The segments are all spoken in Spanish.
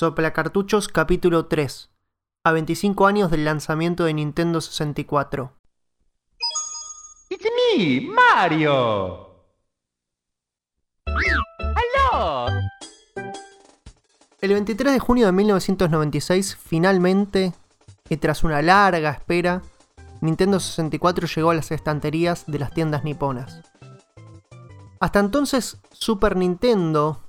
Soplacartuchos capítulo 3. A 25 años del lanzamiento de Nintendo 64. It's me, Mario. ¡Aló! El 23 de junio de 1996, finalmente, y tras una larga espera, Nintendo 64 llegó a las estanterías de las tiendas niponas. Hasta entonces, Super Nintendo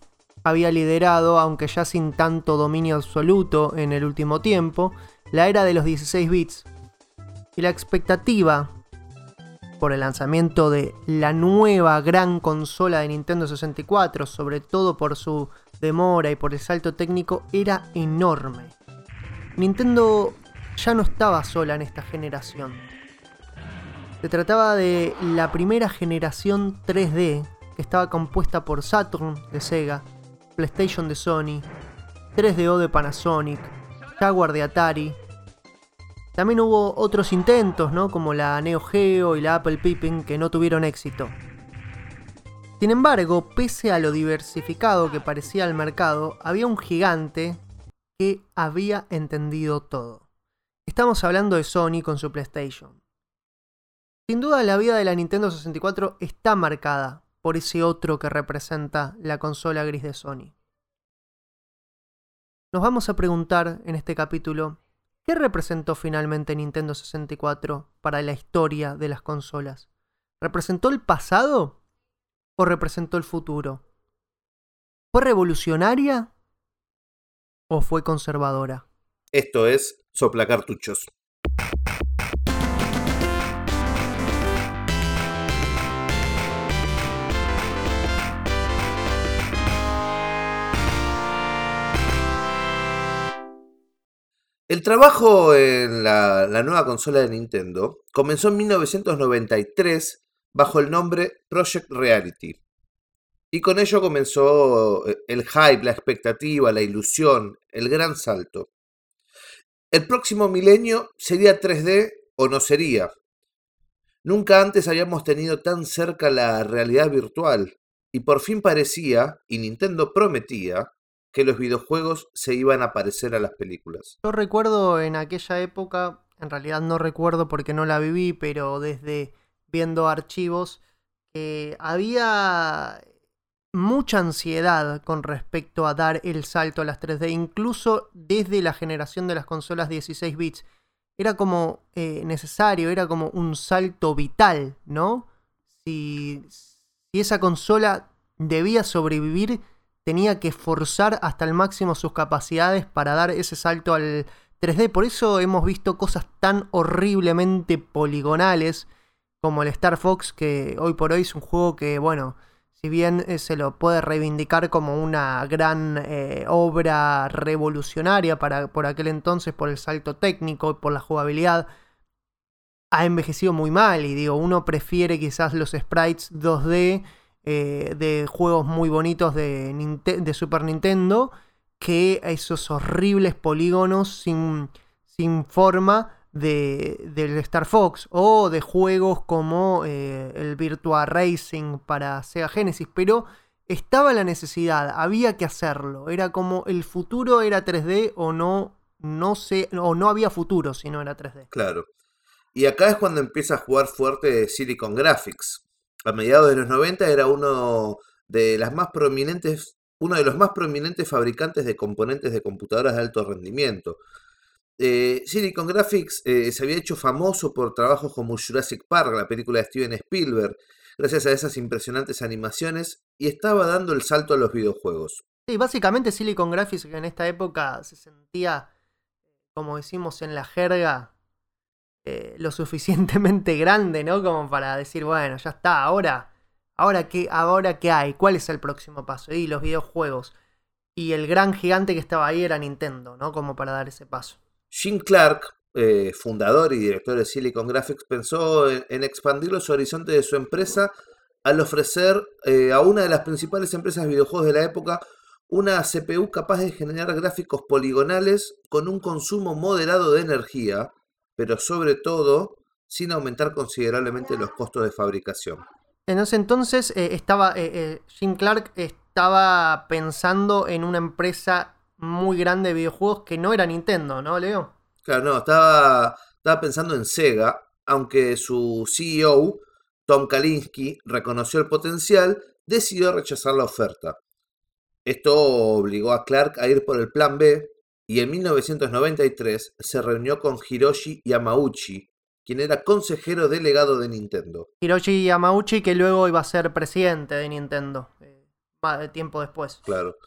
había liderado, aunque ya sin tanto dominio absoluto en el último tiempo, la era de los 16 bits. Y la expectativa por el lanzamiento de la nueva gran consola de Nintendo 64, sobre todo por su demora y por el salto técnico, era enorme. Nintendo ya no estaba sola en esta generación. Se trataba de la primera generación 3D que estaba compuesta por Saturn de Sega, PlayStation de Sony, 3DO de Panasonic, Jaguar de Atari. También hubo otros intentos, ¿no? Como la Neo Geo y la Apple Pippin que no tuvieron éxito. Sin embargo, pese a lo diversificado que parecía el mercado, había un gigante que había entendido todo. Estamos hablando de Sony con su PlayStation. Sin duda la vida de la Nintendo 64 está marcada por ese otro que representa la consola gris de Sony. Nos vamos a preguntar en este capítulo, ¿qué representó finalmente Nintendo 64 para la historia de las consolas? ¿Representó el pasado o representó el futuro? ¿Fue revolucionaria o fue conservadora? Esto es Soplacartuchos. El trabajo en la, nueva consola de Nintendo comenzó en 1993 bajo el nombre Project Reality. Y con ello comenzó eh, el hype, la expectativa, la ilusión, el gran salto. El próximo milenio sería 3D o no sería. Nunca antes habíamos tenido tan cerca la realidad virtual y por fin parecía, y Nintendo prometía, que los videojuegos se iban a parecer a las películas. Yo recuerdo en aquella época, en realidad no recuerdo porque no la viví, pero desde viendo archivos, que había mucha ansiedad con respecto a dar el salto a las 3D, incluso desde la generación de las consolas 16 bits. Era como eh, necesario, era como un salto vital, ¿no? Si esa consola debía sobrevivir, tenía que forzar hasta el máximo sus capacidades para dar ese salto al 3D. Por eso hemos visto cosas tan horriblemente poligonales como el Star Fox, que hoy por hoy es un juego que, bueno, si bien eh, se lo puede reivindicar como una gran eh, obra revolucionaria para, por aquel entonces, por el salto técnico, por la jugabilidad, ha envejecido muy mal. Y digo, uno prefiere quizás los sprites 2D eh, de juegos muy bonitos de, de, Super Nintendo que esos horribles polígonos sin, sin forma de, del Star Fox o de juegos como eh, el Virtua Racing para Sega Genesis, pero estaba la necesidad, había que hacerlo, era como el futuro era 3D o no, no sé, o no había futuro si no era 3D. Claro. Y acá es cuando empieza a jugar fuerte Silicon Graphics, a mediados de los 90 era uno de las más prominentes, uno de los más prominentes fabricantes de componentes de computadoras de alto rendimiento. Eh, Silicon Graphics eh, se había hecho famoso por trabajos como Jurassic Park, la película de Steven Spielberg, gracias a esas impresionantes animaciones, y estaba dando el salto a los videojuegos. Sí, básicamente Silicon Graphics en esta época se sentía, como decimos en la jerga, eh, lo suficientemente grande, ¿no? Como para decir, bueno, ya está, ahora, ahora qué, ahora qué hay, cuál es el próximo paso. Y los videojuegos. Y el gran gigante que estaba ahí era Nintendo, ¿no? Como para dar ese paso. Jim Clark, eh, fundador y director de Silicon Graphics, pensó en, expandir los horizontes de su empresa al ofrecer eh, a una de las principales empresas de videojuegos de la época una CPU capaz de generar gráficos poligonales con un consumo moderado de energía, pero sobre todo sin aumentar considerablemente los costos de fabricación. En ese entonces eh, estaba, eh, eh, Jim Clark estaba pensando en una empresa muy grande de videojuegos que no era Nintendo, ¿no, Leo? Claro, no, estaba, estaba pensando en Sega, aunque su CEO, Tom Kalinske, reconoció el potencial, decidió rechazar la oferta. Esto obligó a Clark a ir por el plan B y en 1993 se reunió con Hiroshi Yamauchi, quien era consejero delegado de Nintendo. Hiroshi Yamauchi, que luego iba a ser presidente de Nintendo, eh, más de tiempo después. Claro.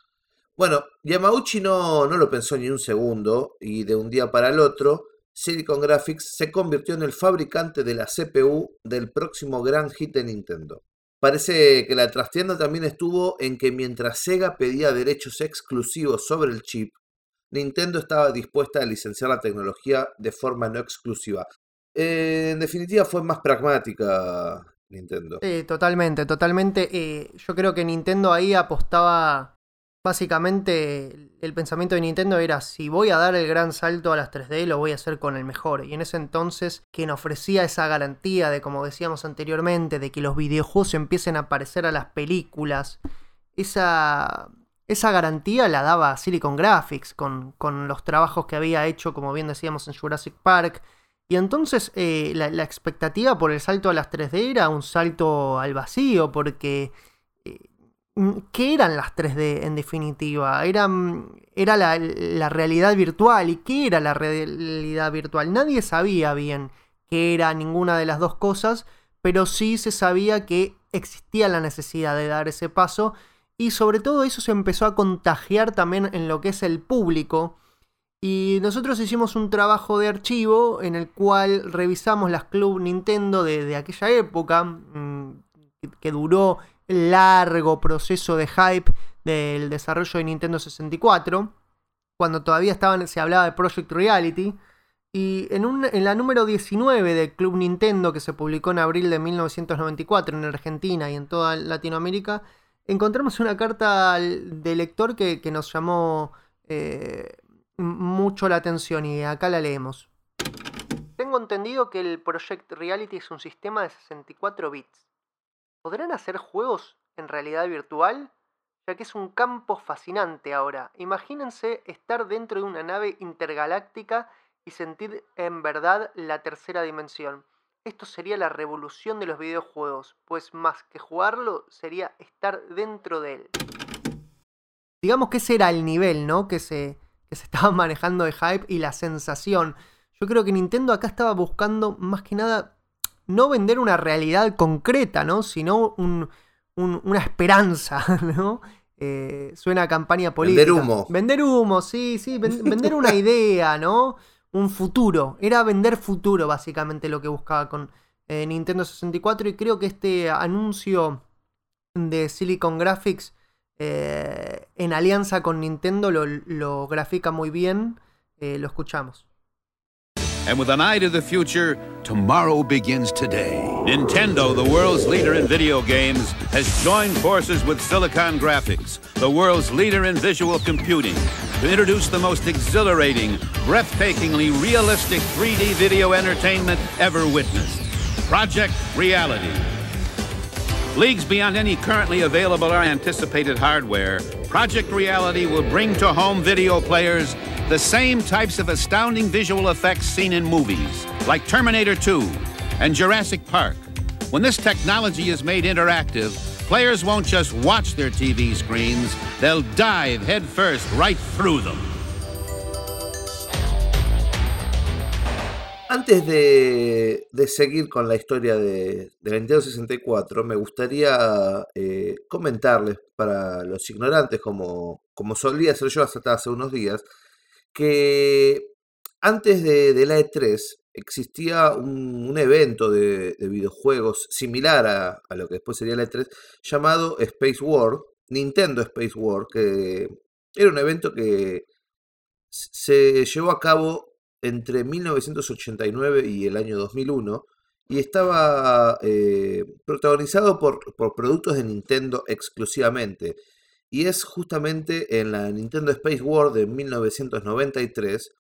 Bueno, Yamauchi no, no lo pensó ni un segundo y de un día para el otro, Silicon Graphics se convirtió en el fabricante de la CPU del próximo gran hit de Nintendo. Parece que la trastienda también estuvo en que mientras Sega pedía derechos exclusivos sobre el chip, Nintendo estaba dispuesta a licenciar la tecnología de forma no exclusiva. Eh, en definitiva fue más pragmática Nintendo. Totalmente, totalmente. Eh, yo creo que Nintendo ahí apostaba Básicamente el pensamiento de Nintendo era si voy a dar el gran salto a las 3D lo voy a hacer con el mejor. Y en ese entonces quien ofrecía esa garantía de como decíamos anteriormente de que los videojuegos empiecen a aparecer a las películas, esa, esa garantía la daba Silicon Graphics con, con, los trabajos que había hecho como bien decíamos en Jurassic Park. Y entonces eh, la, expectativa por el salto a las 3D era un salto al vacío porque Mm, ¿Qué eran las 3D en definitiva? Era, era la, la, realidad virtual. ¿Y qué era la realidad virtual? Nadie sabía bien qué era ninguna de las dos cosas, pero sí se sabía que existía la necesidad de dar ese paso. Y sobre todo eso se empezó a contagiar también en lo que es el público. Y nosotros hicimos un trabajo de archivo en el cual revisamos las Club Nintendo de, aquella época, mm, que duró largo proceso de hype del desarrollo de Nintendo 64, cuando todavía estaban, se hablaba de Project Reality. Y en, un, en la número 19 del Club Nintendo, que se publicó en abril de 1994 en Argentina y en toda Latinoamérica, encontramos una carta de lector que, nos llamó eh, mucho la atención y acá la leemos. Tengo entendido que el Project Reality es un sistema de 64 bits ¿Podrán hacer juegos en realidad virtual? Ya que es un campo fascinante ahora. Imagínense estar dentro de una nave intergaláctica y sentir en verdad la tercera dimensión. Esto sería la revolución de los videojuegos, pues más que jugarlo sería estar dentro de él. Digamos que ese era el nivel, ¿no? Que se, que se estaba manejando de hype y la sensación. Yo creo que Nintendo acá estaba buscando más que nada no vender una realidad concreta, ¿no? Sino una esperanza, ¿no? Eh, suena a campaña política. Vender humo. Vender humo, sí, sí, vender una idea, ¿no? Un futuro. Era vender futuro, básicamente, lo que buscaba con eh, Nintendo 64. Y creo que este anuncio de Silicon Graphics eh, en alianza con Nintendo lo, lo grafica muy bien. lo escuchamos. And with an eye to the future, tomorrow begins today. Nintendo, the world's leader in video games, has joined forces with Silicon Graphics, the world's leader in visual computing, to introduce the most exhilarating, breathtakingly realistic 3D video entertainment ever witnessed Project Reality. Leagues beyond any currently available or anticipated hardware, Project Reality will bring to home video players the same types of astounding visual effects seen in movies, like Terminator 2 and Jurassic Park. When this technology is made interactive, players won't just watch their TV screens, they'll dive headfirst right through them. Antes de, de, seguir con la historia de, de la Nintendo 64, me gustaría eh, comentarles para los ignorantes, como, como solía hacer yo hasta hace unos días, que antes de, la E3 existía un, evento de, videojuegos similar a, lo que después sería la E3, llamado Space World, Nintendo Space World, que era un evento que se llevó a cabo entre 1989 y el año 2001 y estaba eh, protagonizado por, por productos de Nintendo exclusivamente. Y es justamente en la Nintendo Space World de 1993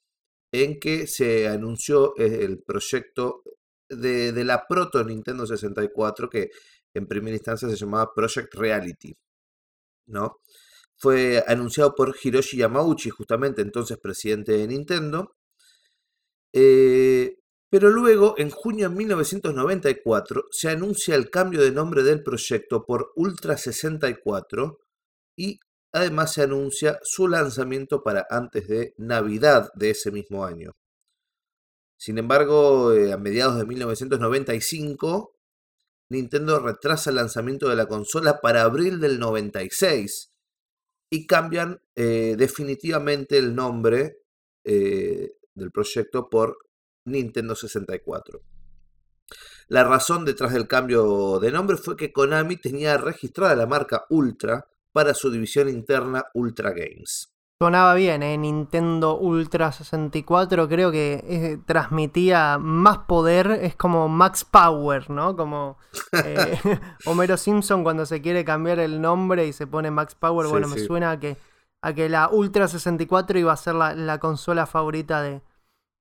en que se anunció el proyecto de, la proto Nintendo 64 que en primera instancia se llamaba Project Reality. ¿no? fue anunciado por Hiroshi Yamauchi, justamente entonces presidente de Nintendo. Eh, pero luego, en junio de 1994, se anuncia el cambio de nombre del proyecto por Ultra 64 y además se anuncia su lanzamiento para antes de Navidad de ese mismo año. Sin embargo, eh, a mediados de 1995, Nintendo retrasa el lanzamiento de la consola para abril del 96 y cambian eh, definitivamente el nombre del proyecto por Nintendo 64. La razón detrás del cambio de nombre fue que Konami tenía registrada la marca Ultra para su división interna Ultra Games. Sonaba bien, ¿eh? Nintendo Ultra 64 creo que eh, transmitía más poder, es como Max Power, ¿no? Como eh, Homero Simpson cuando se quiere cambiar el nombre y se pone Max Power, Sí, bueno, me sí. suena a que, a que la Ultra 64 iba a ser la, la consola favorita de,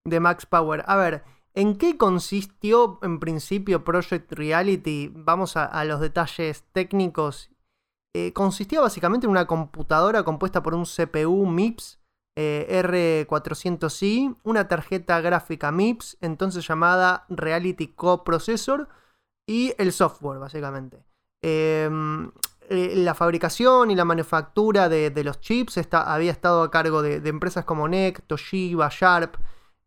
de Max Power. A ver, ¿en qué consistió en principio Project Reality? Vamos a, los detalles técnicos eh, consistía básicamente en una computadora compuesta por un CPU MIPS eh, R400i, una tarjeta gráfica MIPS, entonces llamada Reality Coprocessor, y el software, básicamente. Em, eh, la fabricación y la manufactura de, los chips había estado a cargo de, empresas como NEC, Toshiba, Sharp.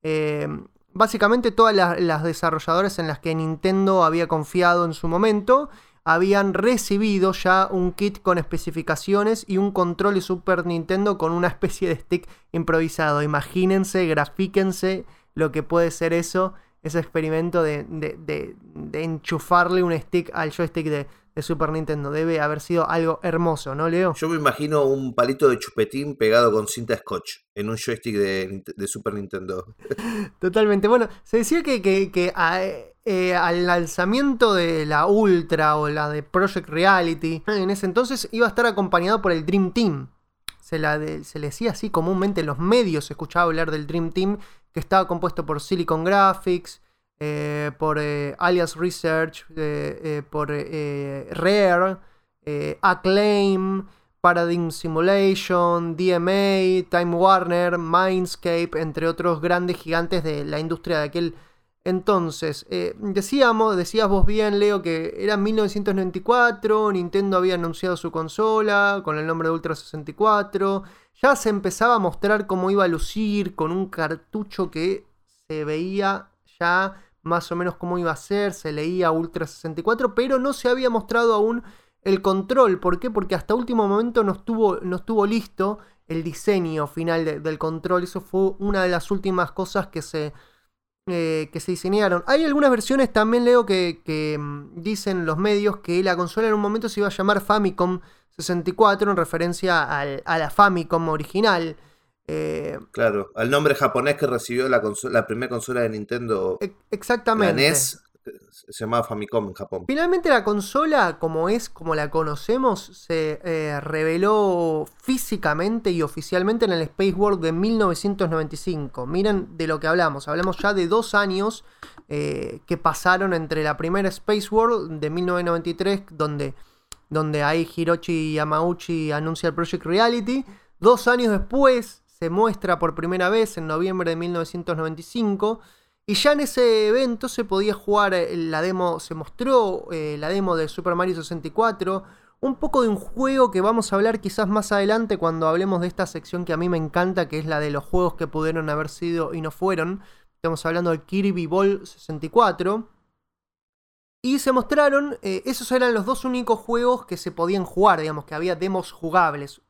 em, básicamente todas las, desarrolladoras en las que Nintendo había confiado en su momento habían recibido ya un kit con especificaciones y un control de Super Nintendo con una especie de stick improvisado. Imagínense, grafíquense lo que puede ser eso, ese experimento de- de enchufarle un stick al joystick de, de Super Nintendo. Debe haber sido algo hermoso, ¿no, Leo? Yo me imagino un palito de chupetín pegado con cinta scotch en un joystick de, Super Nintendo. Totalmente. Bueno, se decía que, que- que a- eh, al lanzamiento de la Ultra o la de Project Reality, en ese entonces iba a estar acompañado por el Dream Team. Se, la de- se le decía así comúnmente en los medios, se escuchaba hablar del Dream Team, que estaba compuesto por Silicon Graphics, eh, por eh, Alias Research, eh, por Rare, Acclaim, Paradigm Simulation, DMA, Time Warner, Mindscape, entre otros grandes gigantes de la industria de aquel entonces. Decíamos, decías vos bien, Leo, que era 1994, Nintendo había anunciado su consola con el nombre de Ultra 64, ya se empezaba a mostrar cómo iba a lucir con un cartucho que se veía ya más o menos cómo iba a ser, se leía Ultra 64, pero no se había mostrado aún el control. ¿Por qué? Porque hasta último momento no estuvo, no estuvo listo el diseño final de- del control. Eso fue una de las últimas cosas que se, eh, que se diseñaron. Hay algunas versiones también, Leo, que, que, mm, dicen los medios que la consola en un momento se iba a llamar Famicom 64 en referencia al- a la Famicom original. Eh, Claro, al nombre japonés que recibió la, la primera consola de Nintendo, e- la exactamente. NES, que se llamaba Famicom en Japón. Finalmente la consola, como es, como la conocemos, se eh, reveló físicamente y oficialmente en el Space World de 1995. Miren de lo que hablamos. Hablamos ya de dos años eh, que pasaron entre la primera Space World de 1993, donde, donde ahí Hiroshi Yamauchi anuncia el Project Reality. Dos años después se muestra por primera vez en noviembre de 1995. Y ya en ese evento se podía jugar eh, la demo, se mostró eh, la demo de Super Mario 64, un poco de un juego que vamos a hablar quizás más adelante cuando hablemos de esta sección que a mí me encanta, que es la de los juegos que pudieron haber sido y no fueron. Estamos hablando del Kirby Ball 64. Y se mostraron, eh, esos eran los dos únicos juegos que se podían jugar, digamos, que había demos jugables.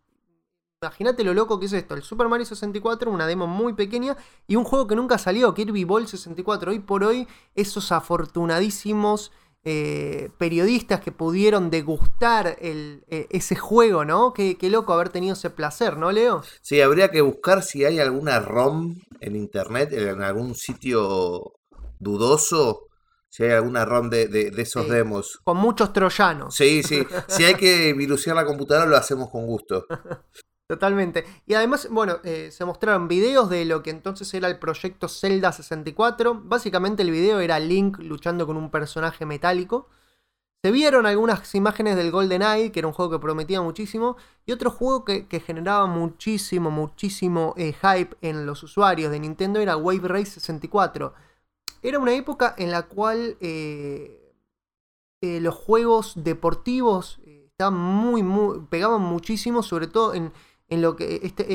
Imagínate lo loco que es esto, el Super Mario 64, una demo muy pequeña y un juego que nunca salió, Kirby Ball 64. Hoy por hoy, esos afortunadísimos eh, periodistas que pudieron degustar el, eh, ese juego, ¿no? Qué, qué loco haber tenido ese placer, ¿no, Leo? Sí, habría que buscar si hay alguna ROM en internet, en algún sitio dudoso, si hay alguna ROM de, de- de esos Sí. demos. Con muchos troyanos. Sí, sí, si hay que virusear la computadora lo hacemos con gusto. Totalmente. Y además, bueno, eh, se mostraron videos de lo que entonces era el proyecto Zelda 64. Básicamente el video era Link luchando con un personaje metálico. Se vieron algunas imágenes del Golden Eye, que era un juego que prometía muchísimo, y otro juego que, generaba muchísimo, muchísimo eh, hype en los usuarios de Nintendo era Wave Race 64. Era una época en la cual eh, los juegos deportivos estaban muy, muy, pegaban muchísimo, sobre todo en, en lo, que, este,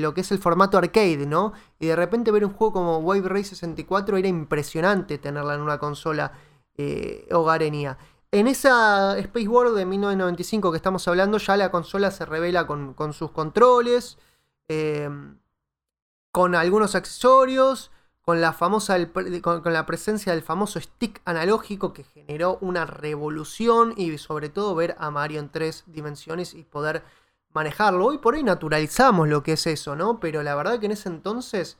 lo que es el formato arcade, ¿no? Y de repente ver un juego como Wave Race 64 era impresionante tenerla en una consola eh, hogareña. En esa Space World de 1995 que estamos hablando, ya la consola se revela con, con sus controles, eh, con algunos accesorios, con la famosa con la presencia del famoso stick analógico que generó una revolución y sobre todo ver a Mario en tres dimensiones y poder manejarlo. Hoy por hoy naturalizamos lo que es eso, ¿no? Pero la verdad que en ese entonces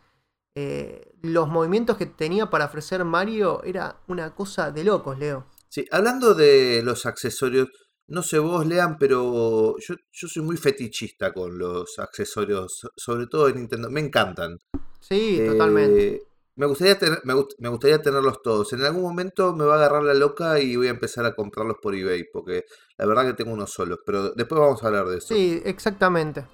eh, los movimientos que tenía para ofrecer Mario era una cosa de locos, Leo. Sí, hablando de los accesorios, no sé vos, Lean, pero yo, yo soy muy fetichista con los accesorios, so- sobre todo de Nintendo. Me encantan. Sí, Eh, totalmente. Me gustaría, tener, me, gust- me gustaría tenerlos todos. En algún momento me va a agarrar la loca y voy a empezar a comprarlos por eBay, porque la verdad que tengo unos solos, pero después vamos a hablar de eso. Sí, exactamente.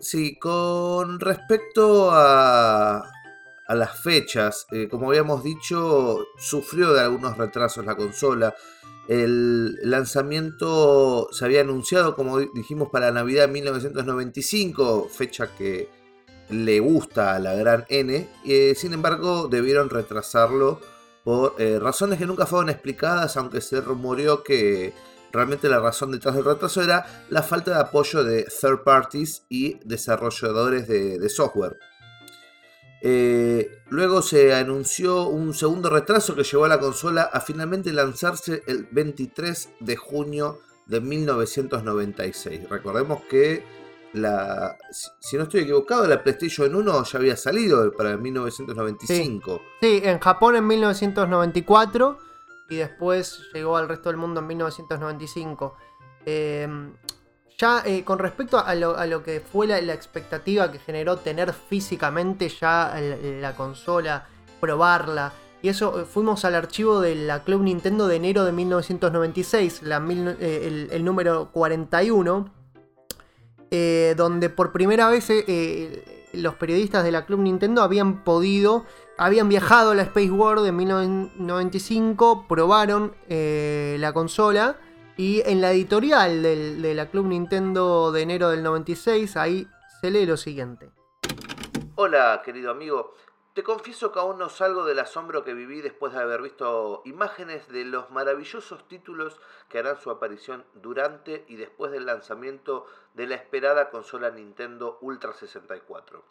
Sí, con respecto a, a las fechas, eh, como habíamos dicho, sufrió de algunos retrasos la consola. El lanzamiento se había anunciado, como di- dijimos, para Navidad de 1995, fecha que le gusta a la gran N. eh, sin embargo, debieron retrasarlo por eh, razones que nunca fueron explicadas, aunque se rumoreó que realmente la razón detrás del retraso era la falta de apoyo de third parties y desarrolladores de, de software. Eh, luego se anunció un segundo retraso que llevó a la consola a finalmente lanzarse el 23 de junio de 1996. Recordemos que la, si- no estoy equivocado, la PlayStation 1 ya había salido para 1995. Sí, en Japón en 1994 y después llegó al resto del mundo en 1995. Eh, ya eh, con respecto a lo, que fue la, expectativa que generó tener físicamente ya la consola, probarla. Y eso, eh, fuimos al archivo de la Club Nintendo de enero de 1996, la mil- eh, el, el número 41, eh, donde por primera vez los periodistas de la Club Nintendo habían podido, habían viajado a la Space World en 1995, probaron la consola y en la editorial del- de la Club Nintendo de enero del 96, ahí se lee lo siguiente. Hola, querido amigo. Te confieso que aún no salgo del asombro que viví después de haber visto imágenes de los maravillosos títulos que harán su aparición durante y después del lanzamiento de la esperada consola Nintendo Ultra 64.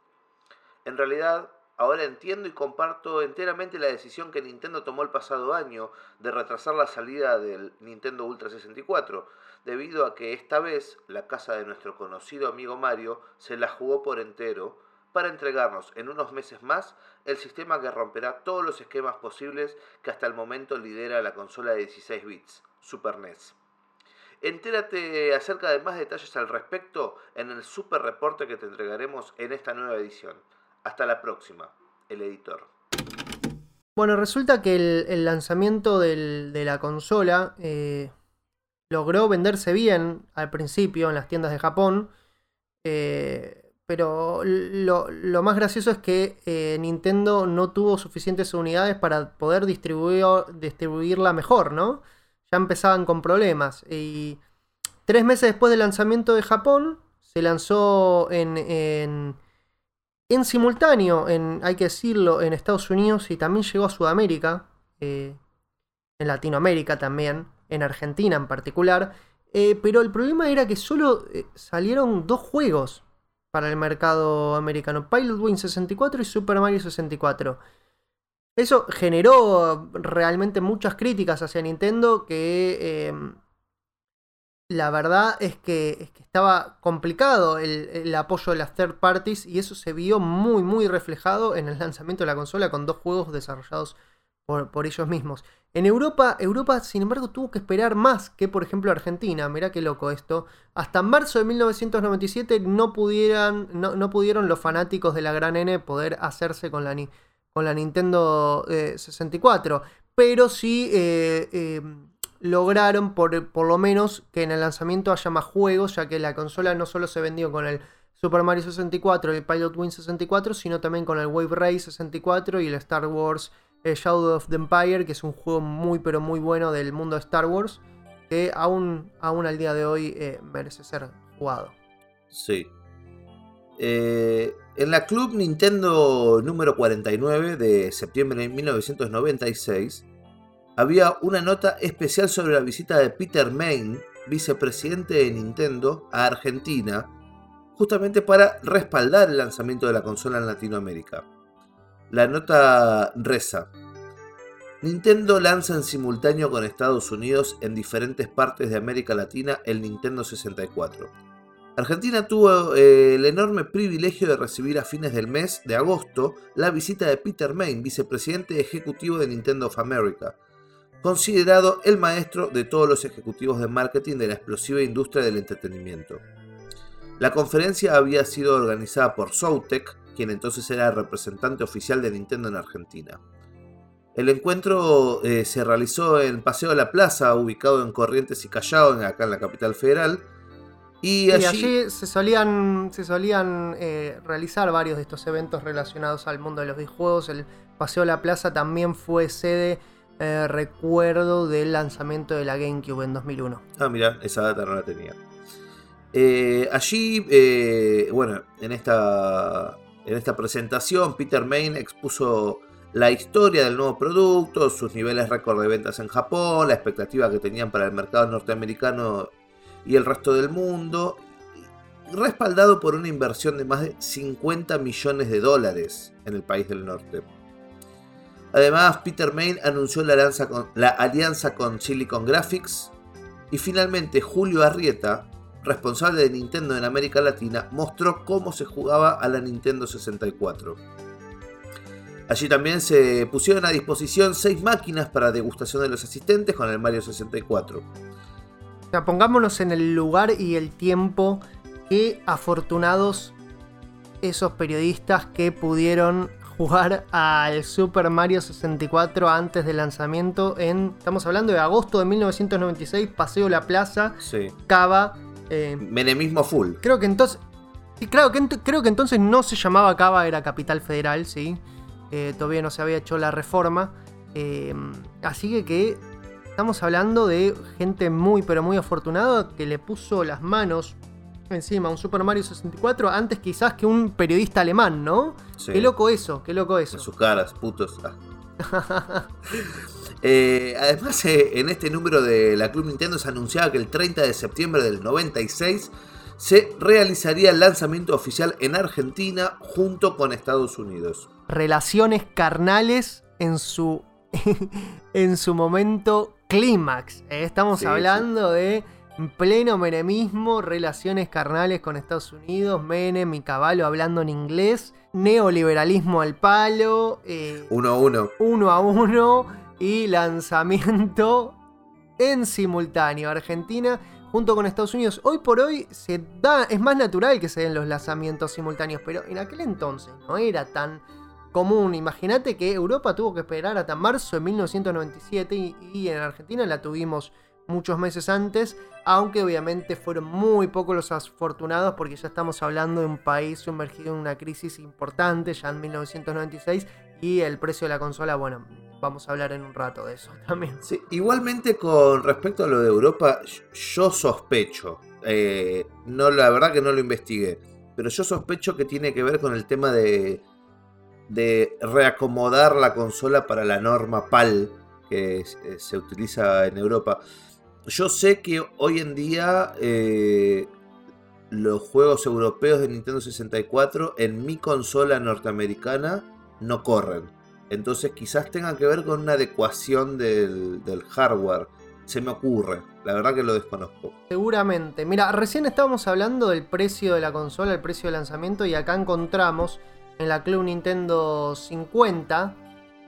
En realidad, ahora entiendo y comparto enteramente la decisión que Nintendo tomó el pasado año de retrasar la salida del Nintendo Ultra 64, debido a que esta vez la casa de nuestro conocido amigo Mario se la jugó por entero para entregarnos en unos meses más el sistema que romperá todos los esquemas posibles que hasta el momento lidera la consola de 16 bits, Super NES. Entérate acerca de más detalles al respecto en el super reporte que te entregaremos en esta nueva edición. Hasta la próxima, el editor. Bueno, resulta que el, lanzamiento de la consola eh, logró venderse bien al principio en las tiendas de Japón. eh, pero lo, más gracioso es que eh, Nintendo no tuvo suficientes unidades para poder distribuir, distribuirla mejor, ¿no? Ya empezaban con problemas. Y tres meses después del lanzamiento de Japón, se lanzó en, en simultáneo, hay que decirlo, en Estados Unidos y también llegó a Sudamérica, eh, en Latinoamérica también, en Argentina en particular. Eh, pero el problema era que solo eh, salieron dos juegos para el mercado americano: Pilot Wing 64 y Super Mario 64. Eso generó realmente muchas críticas hacia Nintendo que la verdad es que, es que estaba complicado el, el apoyo de las third parties y eso se vio muy muy reflejado en el lanzamiento de la consola con dos juegos desarrollados por, por ellos mismos. En Europa, Europa sin embargo tuvo que esperar más que por ejemplo Argentina, mirá qué loco esto. Hasta marzo de 1997 no, pudieran, no, no pudieron los fanáticos de la gran N poder hacerse con la, con la Nintendo eh, 64. Pero sí eh, eh, lograron por, por lo menos que en el lanzamiento haya más juegos, ya que la consola no solo se vendió con el Super Mario 64 y el Pilot Wing 64, sino también con el Wave Race 64 y el Star Wars eh, Shadow of the Empire, que es un juego muy pero muy bueno del mundo de Star Wars, que aún, aún al día de hoy eh, merece ser jugado. Sí. Eh, en la Club Nintendo número 49 de septiembre de 1996 había una nota especial sobre la visita de Peter Main, vicepresidente de Nintendo, a Argentina, justamente para respaldar el lanzamiento de la consola en Latinoamérica. La nota reza. Nintendo lanza en simultáneo con Estados Unidos en diferentes partes de América Latina el Nintendo 64. Argentina tuvo eh, el enorme privilegio de recibir a fines del mes de agosto la visita de Peter Main, vicepresidente ejecutivo de Nintendo of America, considerado el maestro de todos los ejecutivos de marketing de la explosiva industria del entretenimiento. La conferencia había sido organizada por Soutec, quien entonces era el representante oficial de Nintendo en Argentina. El encuentro eh, se realizó en Paseo de la Plaza, ubicado en Corrientes y Callao, acá en la capital federal. Y allí se solían, se solían eh, realizar varios de estos eventos relacionados al mundo de los videojuegos. El Paseo de la Plaza también fue sede, eh, recuerdo, del lanzamiento de la GameCube en 2001. Ah, mira, esa data no la tenía. Eh, allí, eh, bueno, en esta, en esta presentación, Peter Main expuso la historia del nuevo producto, sus niveles récord de ventas en Japón, la expectativa que tenían para el mercado norteamericano y el resto del mundo, respaldado por una inversión de más de 50 millones de dólares en el país del norte. Además, Peter Main anunció la alianza con, Silicon Graphics y finalmente Julio Arrieta, responsable de Nintendo en América Latina, mostró cómo se jugaba a la Nintendo 64. Allí también se pusieron a disposición 6 máquinas para degustación de los asistentes con el Mario 64. O sea, pongámonos en el lugar y el tiempo que afortunados esos periodistas que pudieron jugar al Super Mario 64 antes del lanzamiento en, estamos hablando de agosto de 1996, Paseo La Plaza, Sí. Cava. eh, Menemismo full. creo que entonces, creo que, creo que entonces no se llamaba Cava, era Capital Federal, sí. Eh, todavía no se había hecho la reforma. eh, así que, que estamos hablando de gente muy, pero muy afortunada que le puso las manos encima un Super Mario 64 antes quizás que un periodista alemán, ¿no? Sí. Qué loco eso, qué loco eso. En sus caras, putos. Ah. Eh, además, eh, en este número de la Club Nintendo se anunciaba que el 30 de septiembre del 96 se realizaría el lanzamiento oficial en Argentina junto con Estados Unidos. Relaciones carnales en su, en su momento clímax. ¿eh? Estamos Sí, hablando de pleno menemismo, relaciones carnales con Estados Unidos, Menem y Caballo hablando en inglés, neoliberalismo al palo, eh, Uno a uno. uno a uno y lanzamiento en simultáneo. Argentina junto con Estados Unidos. Hoy por hoy se da, es más natural que se den los lanzamientos simultáneos, pero en aquel entonces no era tan común. Imagínate que Europa tuvo que esperar hasta marzo de 1997 y, y en Argentina la tuvimos muchos meses antes, aunque obviamente fueron muy pocos los afortunados porque ya estamos hablando de un país sumergido en una crisis importante ya en 1996 y el precio de la consola, bueno, vamos a hablar en un rato de eso también. Igualmente con respecto a lo de Europa, yo sospecho, eh, no la verdad que no lo investigué, pero yo sospecho que tiene que ver con el tema de, de reacomodar la consola para la norma PAL que eh, se utiliza en Europa. Yo sé que hoy en día eh, los juegos europeos de Nintendo 64 en mi consola norteamericana no corren. Entonces quizás tenga que ver con una adecuación del, hardware. Se me ocurre. La verdad que lo desconozco. Seguramente. Mira, recién estábamos hablando del precio de la consola, el precio de lanzamiento, y acá encontramos en la Club Nintendo 50,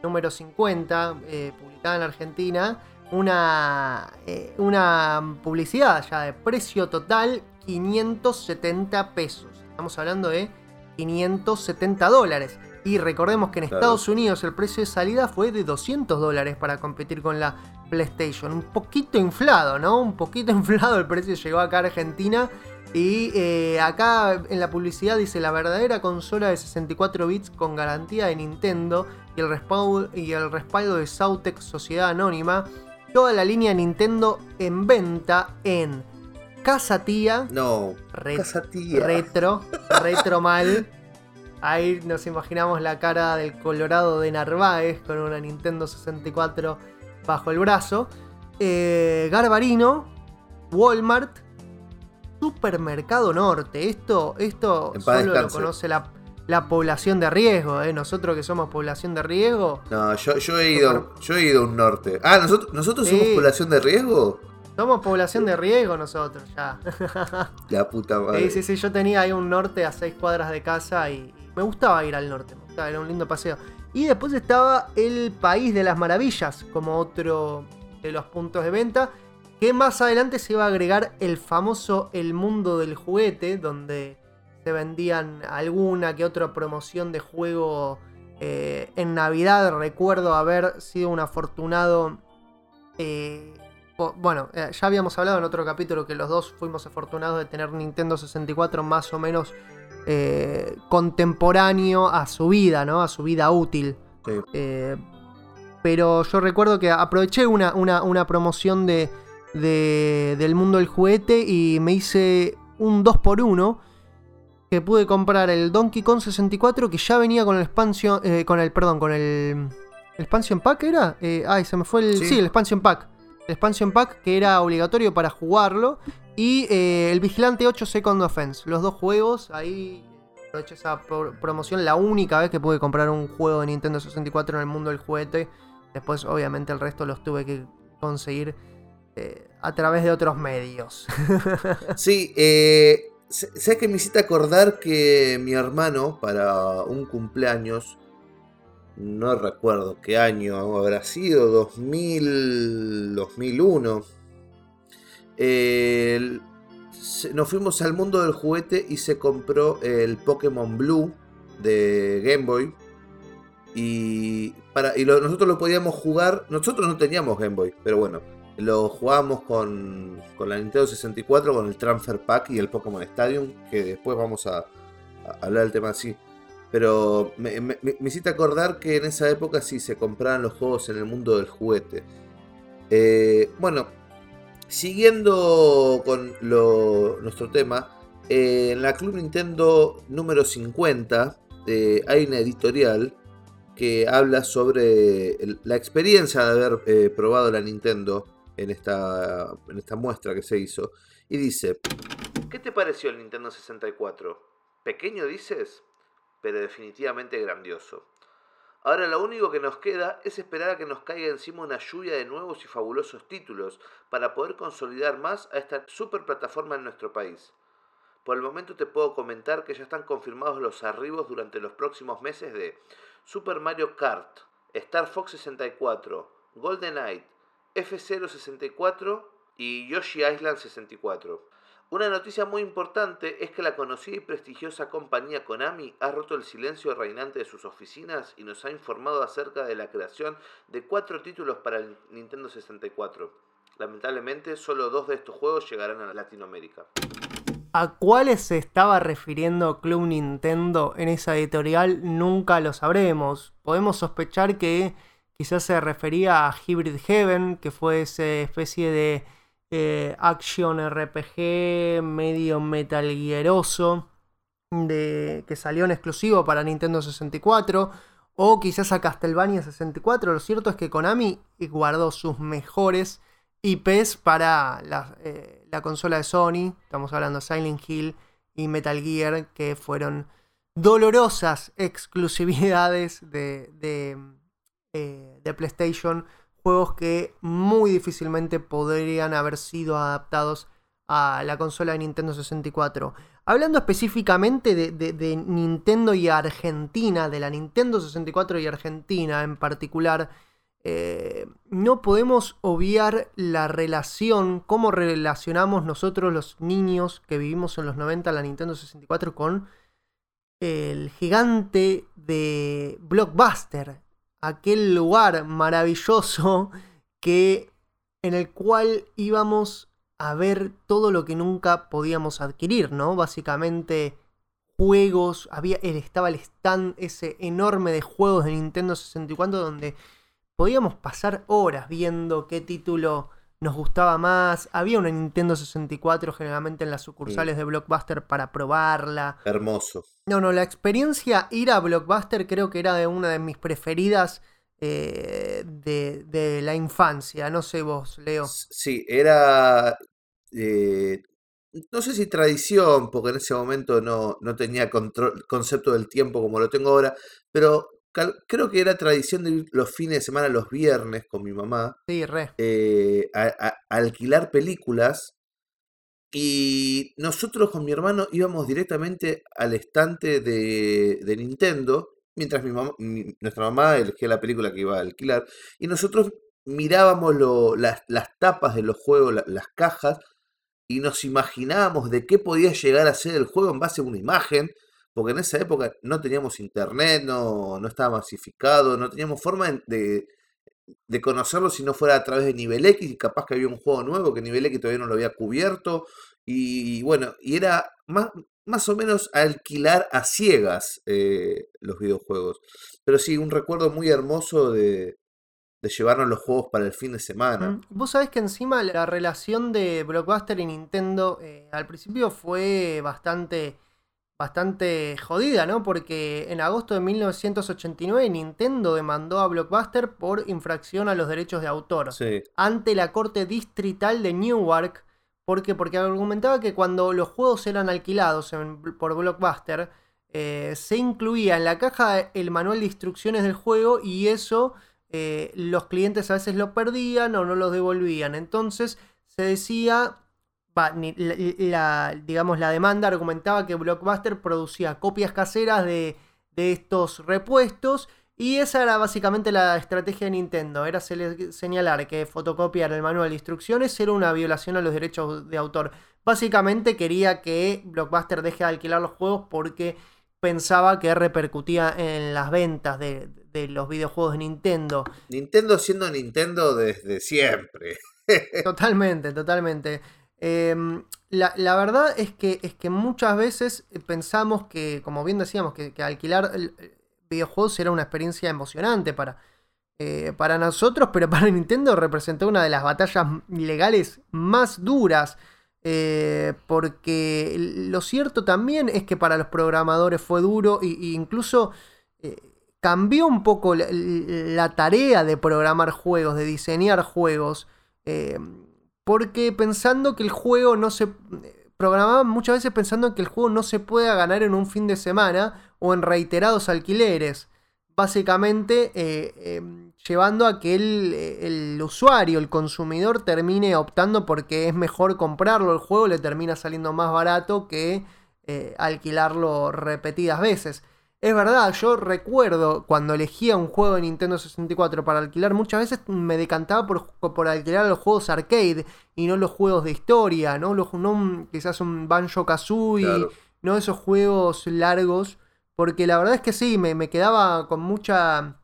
número 50, eh, publicada en Argentina, una, eh, una publicidad ya de precio total 570 pesos. Estamos hablando de 570 dólares. Y recordemos que en Claro. Estados Unidos el precio de salida fue de 200 dólares para competir con la PlayStation. Un poquito inflado, ¿no? Un poquito inflado el precio llegó acá a Argentina. Y eh, acá en la publicidad dice la verdadera consola de 64 bits con garantía de Nintendo y el respaldo, y el respaldo de Sautec Sociedad Anónima. Toda la línea Nintendo en venta en Casa Tía, No, Re- casa tía. retro, retro mal. Ahí nos imaginamos la cara del Colorado de Narváez con una Nintendo 64 bajo el brazo. Eh, Garbarino, Walmart, Supermercado Norte. Esto, esto solo lo conoce la, la población de riesgo. ¿eh? Nosotros que somos población de riesgo, No, yo, yo he ido, yo he ido a un norte. Ah, nosotros, nosotros somos población de riesgo. somos población de riesgo nosotros ya. La puta madre. Sí, sí, sí, yo tenía ahí un norte a 6 cuadras de casa y me gustaba ir al norte, me gustaba, era un lindo paseo. Y después estaba el País de las Maravillas como otro de los puntos de venta, que más adelante se iba a agregar el famoso El Mundo del Juguete, donde vendían alguna que otra promoción de juego eh, en Navidad. Recuerdo haber sido un afortunado... eh, bueno, eh, ya habíamos hablado en otro capítulo que los dos fuimos afortunados de tener Nintendo 64 más o menos contemporáneo a su vida, ¿no? A su vida útil. Sí. Pero yo recuerdo que aproveché una, una- una promoción de, de- del mundo del juguete y me hice un 2x1 que pude comprar el Donkey Kong 64 que ya venía con el expansion, eh, con el, perdón, con el, ¿el expansion pack era, Eh, ay, se me fue el, Sí. sí, el expansion pack, el expansion pack que era obligatorio para jugarlo y eh, el Vigilante 8 Second Offense, los dos juegos ahí aproveché esa pro- promoción, la única vez que pude comprar un juego de Nintendo 64 en el mundo del juguete. Después, obviamente, el resto los tuve que conseguir eh, a través de otros medios. Sí, eh, sé que me hiciste acordar que mi hermano, para un cumpleaños, no recuerdo qué año habrá sido, 2000, 2001, eh, nos fuimos al mundo del juguete y se compró el Pokémon Blue de Game Boy. Y, para, y nosotros lo podíamos jugar. Nosotros no teníamos Game Boy, pero bueno, lo jugábamos con, con la Nintendo 64, con el Transfer Pack y el Pokémon Stadium, que después vamos a, hablar del tema así. Pero me, me- hiciste acordar que en esa época sí se compraban los juegos en el mundo del juguete. Eh, bueno, siguiendo con lo- nuestro tema, eh, en la Club Nintendo número 50 eh, hay una editorial que habla sobre la experiencia de haber probado la Nintendo en esta, en esta muestra que se hizo. Y dice, ¿qué te pareció el Nintendo 64? ¿Pequeño dices? Pero definitivamente grandioso. Ahora lo único que nos queda es esperar a que nos caiga encima una lluvia de nuevos y fabulosos títulos para poder consolidar más a esta super plataforma en nuestro país. Por el momento te puedo comentar que ya están confirmados los arribos durante los próximos meses de Super Mario Kart, Star Fox 64, Golden Knight, F064 y Yoshi Island 64. Una noticia muy importante es que la conocida y prestigiosa compañía Konami ha roto el silencio reinante de sus oficinas y nos ha informado acerca de la creación de cuatro títulos para el Nintendo 64. Lamentablemente, solo dos de estos juegos llegarán a Latinoamérica. ¿A cuáles se estaba refiriendo Club Nintendo en esa editorial? Nunca lo sabremos. Podemos sospechar que quizás se refería a Hybrid Heaven, que fue esa especie de eh, action RPG medio Metal Gearoso de, que salió en exclusivo para Nintendo 64. O quizás a Castlevania 64. Lo cierto es que Konami guardó sus mejores IPs para la, eh, la consola de Sony. Estamos hablando de Silent Hill y Metal Gear, que fueron dolorosas exclusividades de, de, eh, de PlayStation. Juegos que muy difícilmente podrían haber sido adaptados a la consola de Nintendo 64. Hablando específicamente de, Nintendo y Argentina, de la Nintendo 64 y Argentina en particular, eh, no podemos obviar la relación, cómo relacionamos nosotros los niños que vivimos en los 90 la Nintendo 64 con el gigante de Blockbuster, aquel lugar maravilloso que en el cual íbamos a ver todo lo que nunca podíamos adquirir, ¿no? Básicamente juegos, había estaba el stand ese enorme de juegos de Nintendo 64 donde podíamos pasar horas viendo qué título nos gustaba más. Había una Nintendo 64 generalmente en las sucursales de Blockbuster para probarla. Hermoso. No, no, la experiencia ir a Blockbuster creo que era de una de mis preferidas eh, de, de, la infancia. No sé vos, Leo. Sí, era... Eh, no sé si tradición, porque en ese momento no, no tenía control, concepto del tiempo como lo tengo ahora, pero creo que era tradición de ir los fines de semana, los viernes, con mi mamá. Sí, re. Eh, a, alquilar películas. Y nosotros con mi hermano íbamos directamente al estante de, de Nintendo, mientras mi mamá, nuestra mamá elegía la película que iba a alquilar. Y nosotros mirábamos lo, las, las, tapas de los juegos, las cajas, y nos imaginábamos de qué podía llegar a ser el juego en base a una imagen porque en esa época no teníamos internet, no, no estaba masificado, no teníamos forma de, de, conocerlo si no fuera a través de Nivel X, y capaz que había un juego nuevo que Nivel X todavía no lo había cubierto, y, bueno, y era más, más o menos alquilar a ciegas eh, los videojuegos. Pero sí, un recuerdo muy hermoso de, llevarnos los juegos para el fin de semana. Mm, vos sabés que encima la relación de Blockbuster y Nintendo eh, al principio fue bastante bastante jodida, ¿no? Porque en agosto de 1989 Nintendo demandó a Blockbuster por infracción a los derechos de autor ante la corte distrital de Newark. ¿Por qué? Porque argumentaba que cuando los juegos eran alquilados por Blockbuster, eh, se incluía en la caja el manual de instrucciones del juego y eso eh, los clientes a veces lo perdían o no lo devolvían. Entonces se decía la, digamos, la demanda argumentaba que Blockbuster producía copias caseras de, estos repuestos y esa era básicamente la estrategia de Nintendo, era señalar que fotocopiar el manual de instrucciones era una violación a los derechos de autor. Básicamente quería que Blockbuster deje de alquilar los juegos porque pensaba que repercutía en las ventas de, de los videojuegos de Nintendo. Nintendo siendo Nintendo desde siempre. totalmente, totalmente. Em, la, verdad es que, es que muchas veces pensamos que, como bien decíamos, que, alquilar videojuegos era una experiencia emocionante para, eh, para nosotros, pero para Nintendo representó una de las batallas legales más duras. Eh, porque lo cierto también es que para los programadores fue duro e, incluso eh, cambió un poco la, tarea de programar juegos, de diseñar juegos. Porque pensando que el juego no se... Programaban muchas veces pensando que el juego no se pueda ganar en un fin de semana o en reiterados alquileres. Básicamente eh, em, llevando a que el, el, usuario, el consumidor, termine optando porque es mejor comprarlo. El juego le termina saliendo más barato que eh, alquilarlo repetidas veces. Es verdad, yo recuerdo cuando elegía un juego de Nintendo 64 para alquilar, muchas veces me decantaba por, por alquilar los juegos arcade y no los juegos de historia, ¿no? Los, quizás un Banjo Kazooie, no esos juegos largos, porque la verdad es que sí, me, me quedaba con mucha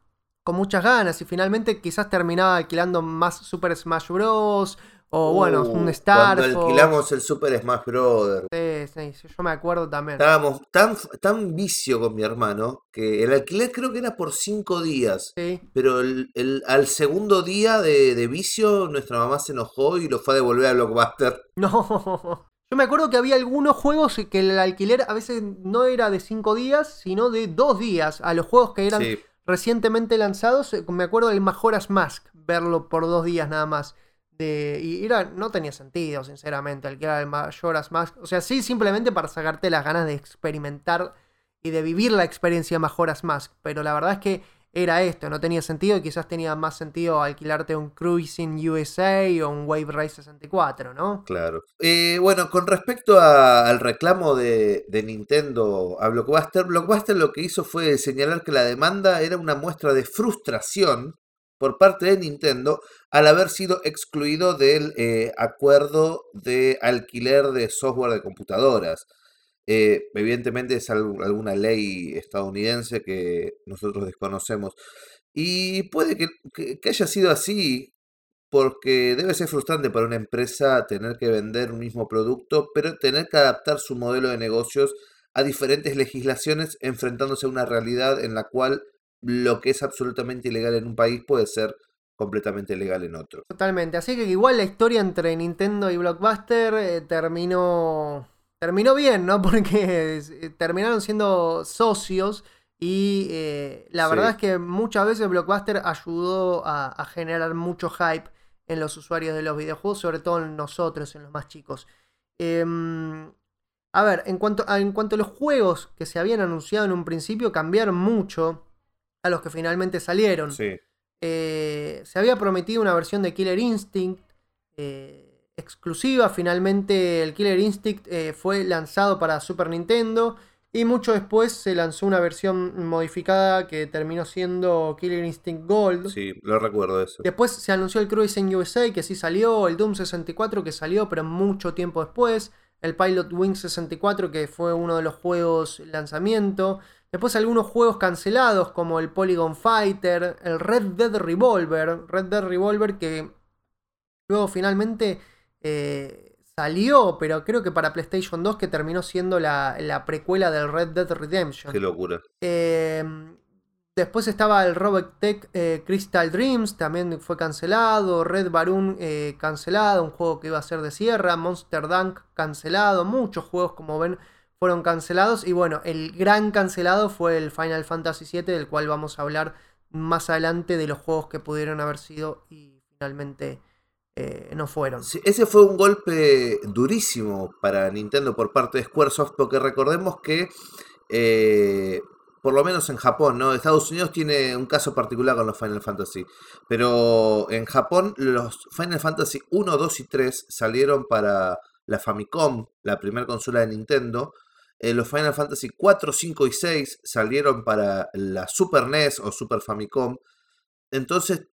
con muchas ganas y finalmente quizás terminaba alquilando más Super Smash Bros. O bueno, un uh, Star. Cuando alquilamos el Super Smash Brothers. Sí, sí, yo me acuerdo también. Estábamos tan, tan vicio con mi hermano que el alquiler creo que era por cinco días. Sí. Pero el, al segundo día de, vicio, nuestra mamá se enojó y lo fue a devolver a Blockbuster. No. Yo me acuerdo que había algunos juegos que el alquiler a veces no era de cinco días, sino de dos días. A los juegos que eran recientemente lanzados, eh, me acuerdo del Majora's Mask, verlo por dos días nada más y era, no tenía sentido, sinceramente, el que era el Majora's Mask. O sea, sí, simplemente para sacarte las ganas de experimentar y de vivir la experiencia Majora's Mask. Pero la verdad es que era esto, no tenía sentido y quizás tenía más sentido alquilarte un Cruising USA o un Wave Race 64, ¿no? Claro. Eh, bueno, con respecto al reclamo de, de, Nintendo a Blockbuster, Blockbuster lo que hizo fue señalar que la demanda era una muestra de frustración por parte de Nintendo al haber sido excluido del eh, acuerdo de alquiler de software de computadoras. Eh, evidentemente es algu- alguna ley estadounidense que nosotros desconocemos. Y puede que- que haya sido así, porque debe ser frustrante para una empresa tener que vender un mismo producto, pero tener que adaptar su modelo de negocios a diferentes legislaciones, enfrentándose a una realidad en la cual lo que es absolutamente ilegal en un país puede ser completamente legal en otro. Totalmente. Así que igual la historia entre Nintendo y Blockbuster eh, terminó. Terminó bien, ¿no? Porque eh, terminaron siendo socios. Y eh, la Sí. verdad es que muchas veces Blockbuster ayudó a, a generar mucho hype en los usuarios de los videojuegos, sobre todo en nosotros, en los más chicos. Em, a ver, en cuanto, a, en cuanto a los juegos que se habían anunciado en un principio, cambiaron mucho a los que finalmente salieron. Sí, Eh, se había prometido una versión de Killer Instinct eh, exclusiva. Finalmente el Killer Instinct eh, fue lanzado para Super Nintendo. Y mucho después se lanzó una versión modificada que terminó siendo Killer Instinct Gold. sí, lo recuerdo eso. Después se anunció el Cruising USA que sí salió, el Doom 64 que salió pero mucho tiempo después, el Pilot Wing 64 que fue uno de los juegos lanzamiento, después algunos juegos cancelados como el Polygon Fighter, el Red Dead Revolver, Red Dead Revolver que luego finalmente eh, salió, pero creo que para PlayStation 2 que terminó siendo la, la precuela del Red Dead Redemption. Qué locura. Eh, después estaba el Robotech eh, Crystal Dreams, también fue cancelado. Red Baroon eh, cancelado, un juego que iba a ser de sierra. Monster Dunk cancelado. Muchos juegos, como ven, fueron cancelados. Y bueno, el gran cancelado fue el Final Fantasy VII, del cual vamos a hablar más adelante de los juegos que pudieron haber sido y finalmente eh, no fueron. Ese fue un golpe durísimo para Nintendo por parte de Squaresoft, porque recordemos que, eh, por lo menos en Japón, ¿no? Estados Unidos tiene un caso particular con los Final Fantasy, pero en Japón los Final Fantasy 1, 2 y 3 salieron para la Famicom, la primera consola de Nintendo. Eh, los Final Fantasy 4, 5 y 6 salieron para la Super NES o Super Famicom. Entonces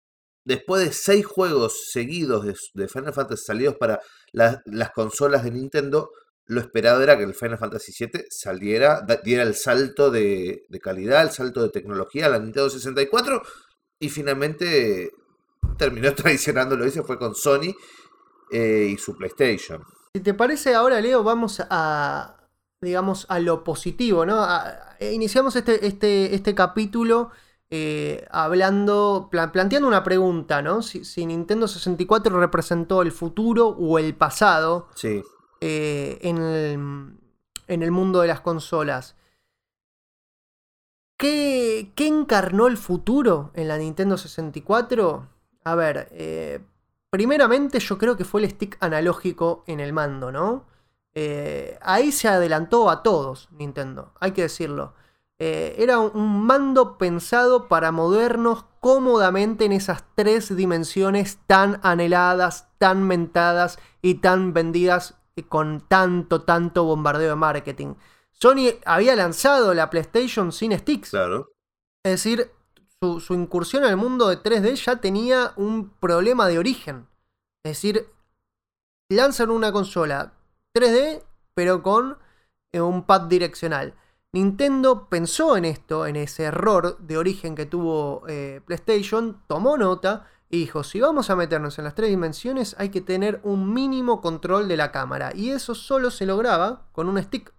después de seis juegos seguidos de, Final Fantasy salidos para la- las consolas de Nintendo, lo esperado era que el Final Fantasy VII saliera, diera el salto de, de calidad, el salto de tecnología a la Nintendo 64 y finalmente terminó traicionándolo y se fue con Sony eh, y su PlayStation. Si te parece, ahora, Leo, vamos a, digamos, a lo positivo, ¿no? A- iniciamos este, este, este capítulo eh, hablando, pla- planteando una pregunta, ¿no? Si, si Nintendo 64 representó el futuro o el pasado Sí, eh, en, el, en el mundo de las consolas. ¿Qué, qué encarnó el futuro en la Nintendo 64? A ver, eh, primeramente yo creo que fue el stick analógico en el mando, ¿no? Eh, ahí se adelantó a todos Nintendo, hay que decirlo. Eh, era un- un mando pensado para movernos cómodamente en esas tres dimensiones tan anheladas, tan mentadas y tan vendidas con tanto, tanto bombardeo de marketing. Sony había lanzado la PlayStation sin sticks. claro. Es decir, su, su incursión al mundo de 3D ya tenía un problema de origen. Es decir, lanzan una consola 3D, pero con eh, un pad direccional. Nintendo pensó en esto, en ese error de origen que tuvo eh, PlayStation, tomó nota y dijo, si vamos a meternos en las tres dimensiones hay que tener un mínimo control de la cámara. Y eso solo se lograba con un stick,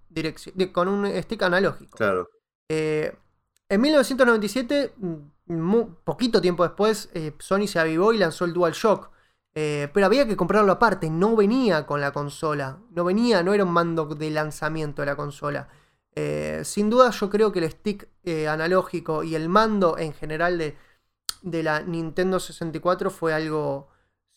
con un stick analógico. Claro. Eh, en 1997, mm, poquito tiempo después, eh, Sony se avivó y lanzó el DualShock. Eh, pero había que comprarlo aparte, no venía con la consola. No venía, no era un mando de lanzamiento de la consola. Eh, sin duda yo creo que el stick eh, analógico y el mando en general de, de la Nintendo 64 fue algo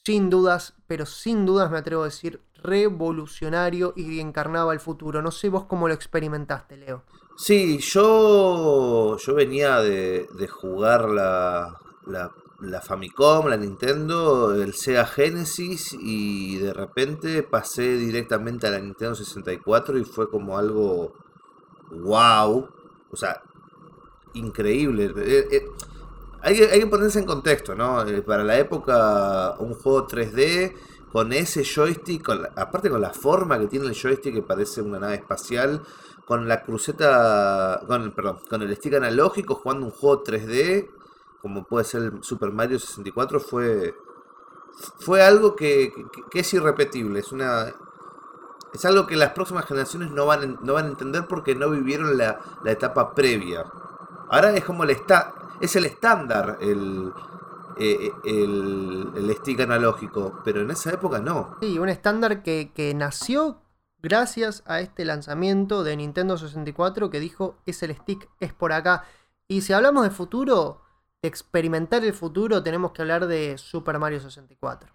sin dudas, pero sin dudas me atrevo a decir revolucionario y encarnaba el futuro. No sé vos cómo lo experimentaste, Leo. Sí, yo, yo venía de, de jugar la, la, la Famicom, la Nintendo, el Sega Genesis y de repente pasé directamente a la Nintendo 64 y fue como algo wow, o sea, increíble. Eh, eh, hay, que, hay que ponerse en contexto, ¿no? Eh, para la época, un juego 3D con ese joystick, aparte con la forma que tiene el joystick que parece una nave espacial, con la cruceta, con el, perdón, con el stick analógico jugando un juego 3D, como puede ser el Super Mario 64, fue fue algo que, que- es irrepetible, es una es algo que las próximas generaciones no van, no van a entender porque no vivieron la, la etapa previa. Ahora es como el está es el estándar el, eh, el, el stick analógico, pero en esa época no. Sí, un estándar que, que nació gracias a este lanzamiento de Nintendo 64 que dijo es el stick, es por acá. Y si hablamos de futuro, experimentar el futuro, tenemos que hablar de Super Mario 64.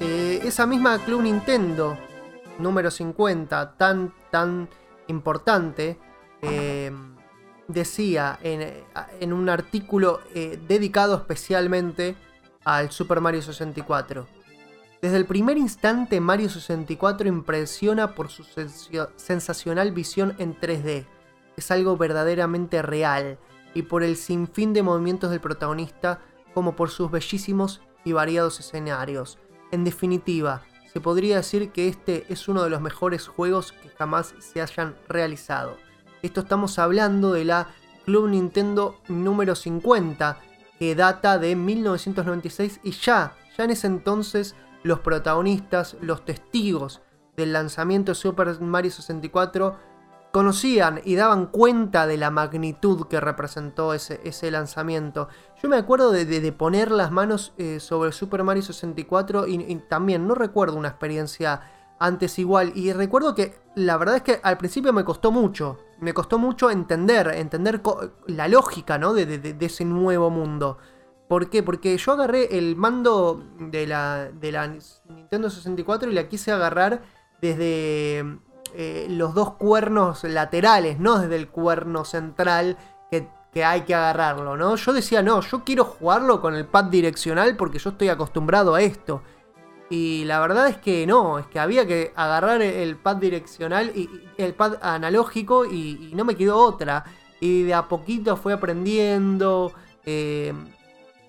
Eh, esa misma Club Nintendo número 50, tan, tan importante, eh, decía en, en un artículo eh, dedicado especialmente al Super Mario 64. Desde el primer instante Mario 64 impresiona por su sensacional visión en 3D. Es algo verdaderamente real y por el sinfín de movimientos del protagonista como por sus bellísimos y variados escenarios. En definitiva, se podría decir que este es uno de los mejores juegos que jamás se hayan realizado. Esto estamos hablando de la Club Nintendo número 50, que data de 1996 y ya, ya en ese entonces los protagonistas, los testigos del lanzamiento de Super Mario 64 conocían y daban cuenta de la magnitud que representó ese, lanzamiento. Yo me acuerdo de, poner las manos eh, sobre Super Mario 64 y, también no recuerdo una experiencia antes igual. Y recuerdo que la verdad es que al principio me costó mucho. Me costó mucho entender, entender la lógica ¿no? de ese nuevo mundo. ¿Por qué? Porque yo agarré el mando de la, Nintendo 64 y la quise agarrar desde eh, los dos cuernos laterales, no desde el cuerno central que, hay que agarrarlo, ¿no? Yo decía, no, yo quiero jugarlo con el pad direccional porque yo estoy acostumbrado a esto. Y la verdad es que no, es que había que agarrar el pad direccional y el pad analógico y, no me quedó otra. Y de a poquito fui aprendiendo, eh,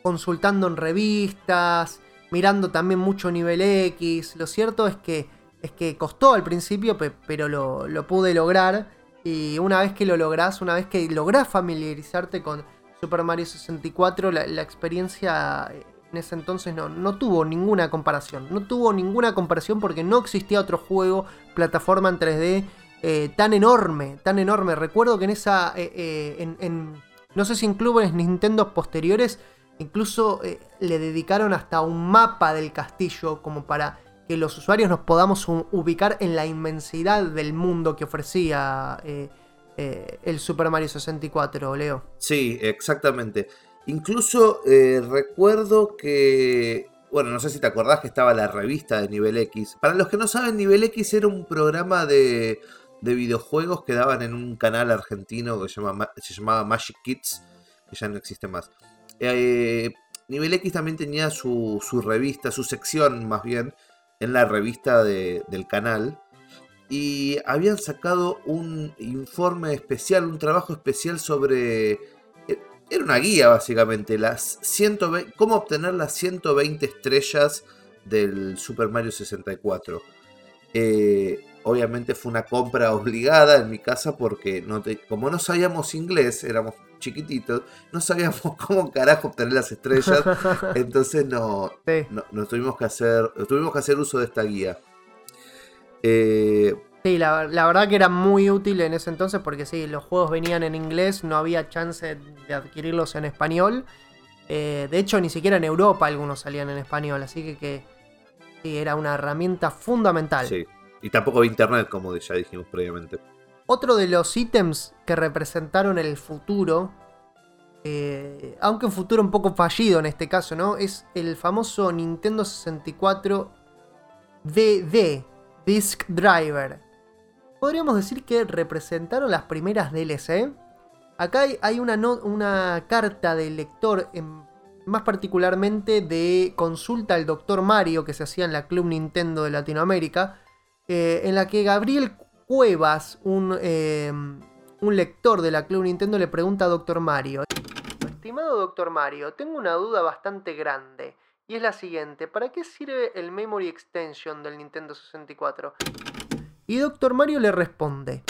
consultando en revistas, mirando también mucho nivel X. Lo cierto es que, es que costó al principio, pe- pero lo, lo pude lograr. Y una vez que lo lográs, una vez que lográs familiarizarte con Super Mario 64, la, experiencia eh, en ese entonces no, no tuvo ninguna comparación. No tuvo ninguna comparación porque no existía otro juego, plataforma en 3D, eh, tan enorme, tan enorme. Recuerdo que en esa, eh, en- no sé si en clubes Nintendo posteriores, incluso eh, le dedicaron hasta un mapa del castillo como para que los usuarios nos podamos ubicar en la inmensidad del mundo que ofrecía eh, eh, el Super Mario 64, Leo. Sí, exactamente. Incluso recuerdo que, bueno, no sé si te acordás que estaba la revista de Nivel X. Para los que no saben, Nivel X era un programa de, de videojuegos que daban en un canal argentino que se, se llamaba Magic Kids, que ya no existe más. Eh, Nivel X también tenía su, su revista, su sección más bien, en la revista de- del canal. Y habían sacado un informe especial, un trabajo especial sobre era una guía básicamente, las 120, cómo obtener las 120 estrellas del Super Mario 64. Eh, obviamente fue una compra obligada en mi casa porque no como no sabíamos inglés, éramos chiquititos, no sabíamos cómo carajo obtener las estrellas, entonces no, Sí. no, no tuvimos que hacer, tuvimos que hacer uso de esta guía. Eh, Sí, la, la verdad que era muy útil en ese entonces porque sí, los juegos venían en inglés, no había chance de adquirirlos en español. Eh, de hecho, ni siquiera en Europa algunos salían en español, así que, que sí, era una herramienta fundamental. sí. Y tampoco había internet, como ya dijimos previamente. Otro de los ítems que representaron el futuro, eh, aunque un futuro un poco fallido en este caso, ¿no? Es el famoso Nintendo 64 DD, Disk Driver. Podríamos decir que representaron las primeras DLC. Acá hay, una, carta del lector, más particularmente de consulta al Dr. Mario que se hacía en la Club Nintendo de Latinoamérica, eh, en la que Gabriel Cuevas, un, eh, un lector de la Club Nintendo, le pregunta a Dr. Mario. Estimado doctor Mario, tengo una duda bastante grande. Y es la siguiente, ¿para qué sirve el Memory Extension del Nintendo 64? Y doctor Mario le responde,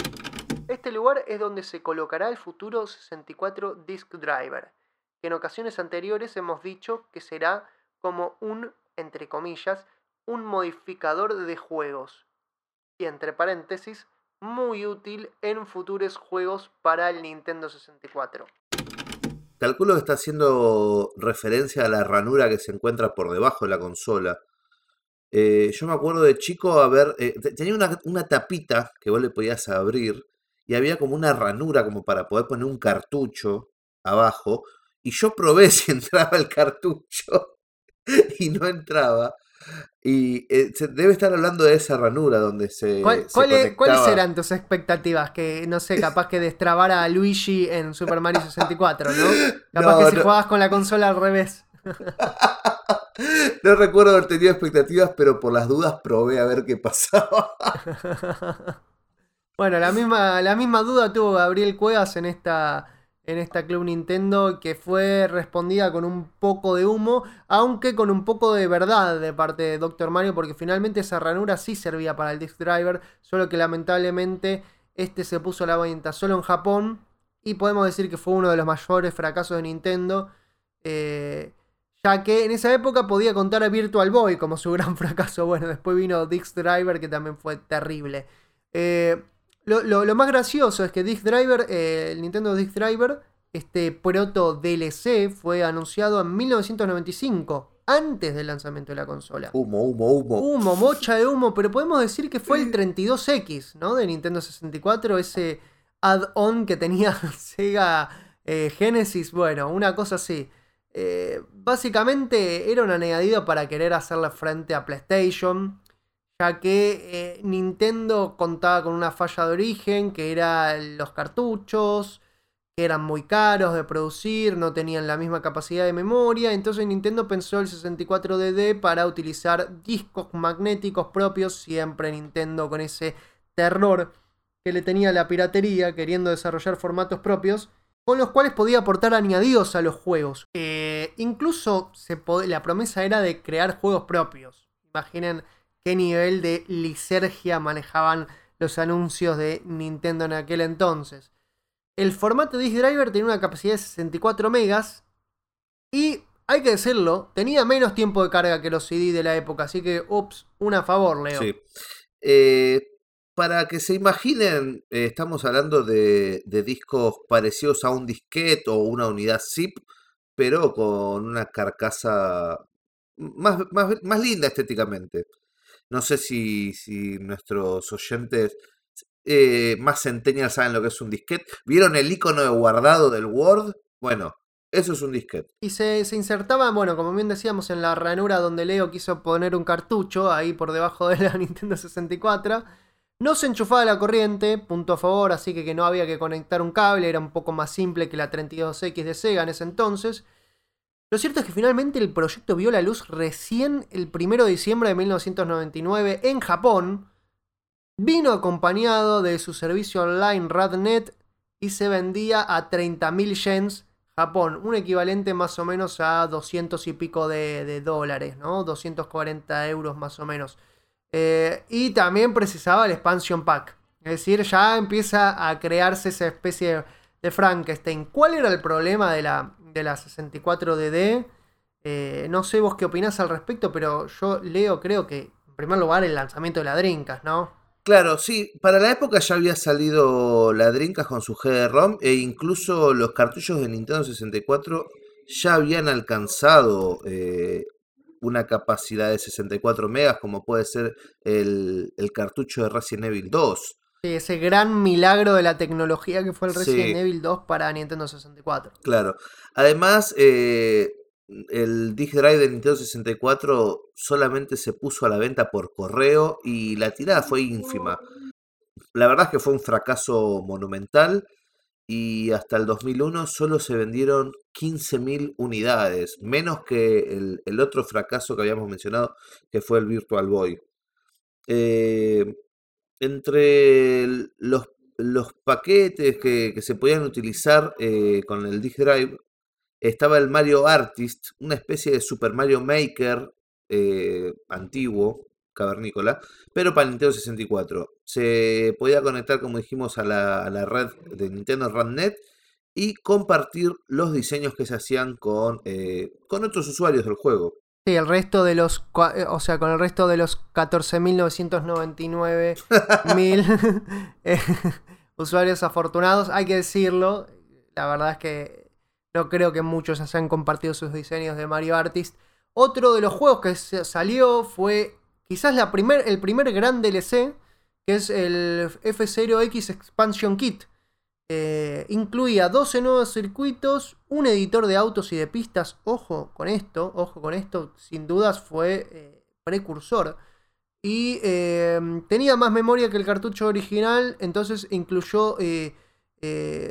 este lugar es donde se colocará el futuro 64 Disk Driver, que en ocasiones anteriores hemos dicho que será como un, entre comillas, un modificador de juegos. Y entre paréntesis, muy útil en futuros juegos para el Nintendo 64. Calculo que está haciendo referencia a la ranura que se encuentra por debajo de la consola. Eh, yo me acuerdo de chico haber. eh, te- tenía una, una tapita que vos le podías abrir y había como una ranura como para poder poner un cartucho abajo. Y yo probé si entraba el cartucho y no entraba. Y eh, se debe estar hablando de esa ranura donde se. ¿Cuál- se cuáles- ¿Cuáles conectaba. eran tus expectativas? Que no sé, capaz que destrabara a Luigi en Super Mario 64, ¿no? Capaz No, que si jugabas con la consola al revés. No recuerdo haber tenido expectativas, pero por las dudas probé a ver qué pasaba. Bueno, la misma, la misma duda tuvo Gabriel Cuevas en esta, en esta Club Nintendo que fue respondida con un poco de humo, aunque con un poco de verdad de parte de Dr. Mario, porque finalmente esa ranura sí servía para el Disk Driver, solo que lamentablemente este se puso a la venta solo en Japón y podemos decir que fue uno de los mayores fracasos de Nintendo. eh, ya que en esa época podía contar a Virtual Boy como su gran fracaso. Bueno, después vino Disk Driver que también fue terrible. Eh, lo, lo- lo más gracioso es que Disk Driver, eh, el Nintendo Disk Driver, este proto DLC fue anunciado en 1995, antes del lanzamiento de la consola. Humo, humo, humo. Humo, mocha de humo, pero podemos decir que fue el 32X, ¿no? De Nintendo 64, ese add-on que tenía Sega eh, Genesis, bueno, una cosa así. Eh, básicamente era un añadido para querer hacerle frente a PlayStation, ya que eh, Nintendo contaba con una falla de origen, que eran los cartuchos, que eran muy caros de producir, no tenían la misma capacidad de memoria, entonces Nintendo pensó el 64DD para utilizar discos magnéticos propios, siempre Nintendo con ese terror que le tenía la piratería, queriendo desarrollar formatos propios, con los cuales podía aportar añadidos a los juegos. Eh, incluso se la promesa era de crear juegos propios. Imaginen qué nivel de lisergia manejaban los anuncios de Nintendo en aquel entonces. El formato Disk Driver tenía una capacidad de 64 megas y, hay que decirlo, tenía menos tiempo de carga que los CD de la época, así que, ups, una favor, Leo. Sí. Eh, para que se imaginen, eh, estamos hablando de, de discos parecidos a un disquete o una unidad zip, pero con una carcasa más, más, más linda estéticamente. No sé si, si nuestros oyentes eh, más centennials saben lo que es un disquete. ¿Vieron el icono de guardado del Word? Bueno, eso es un disquete. Y se, se insertaba, bueno, como bien decíamos, en la ranura donde Leo quiso poner un cartucho, ahí por debajo de la Nintendo 64. No se enchufaba la corriente, punto a favor, así que, que no había que conectar un cable, era un poco más simple que la 32X de Sega en ese entonces. Lo cierto es que finalmente el proyecto vio la luz recién el 1 de diciembre de 1999 en Japón. Vino acompañado de su servicio online Radnet y se vendía a 30.000 yens Japón, un equivalente más o menos a 200 y pico de, dólares, ¿no? 240 euros más o menos. Eh, y también precisaba el expansion pack. Es decir, ya empieza a crearse esa especie de Frankenstein. ¿Cuál era el problema de la, de la 64DD? Eh, no sé vos qué opinás al respecto, pero yo leo, creo que en primer lugar el lanzamiento de la Dreamcast, ¿no? Claro, sí, para la época ya había salido la Dreamcast con su GD-ROM e incluso los cartuchos de Nintendo 64 ya habían alcanzado eh, una capacidad de 64 megas como puede ser el, el cartucho de Resident Evil 2. Sí, ese gran milagro de la tecnología que fue el Resident Sí. Evil 2 para Nintendo 64. Claro. Además, eh, el Disk Drive de Nintendo 64 solamente se puso a la venta por correo y la tirada fue ínfima. La verdad es que fue un fracaso monumental y hasta el 2001 solo se vendieron 15.000 unidades, menos que el, el otro fracaso que habíamos mencionado, que fue el Virtual Boy. Eh, entre los, los paquetes que, que se podían utilizar eh, con el Disk Drive, estaba el Mario Artist, una especie de Super Mario Maker eh, antiguo, cavernícola, pero para Nintendo 64. Se podía conectar, como dijimos, a la, a la red de Nintendo RedNet y compartir los diseños que se hacían con, eh, con otros usuarios del juego. El resto de los, eh, o sea, con el resto de los 14.999 mil eh, usuarios afortunados, hay que decirlo, la verdad es que no creo que muchos hayan compartido sus diseños de Mario Artist. Otro de los juegos que salió fue quizás la primer, el primer gran DLC, que es el F0X Expansion Kit. Eh, incluía 12 nuevos circuitos, un editor de autos y de pistas. Ojo con esto, ojo con esto, sin dudas fue eh, precursor. Y eh, tenía más memoria que el cartucho original, entonces incluyó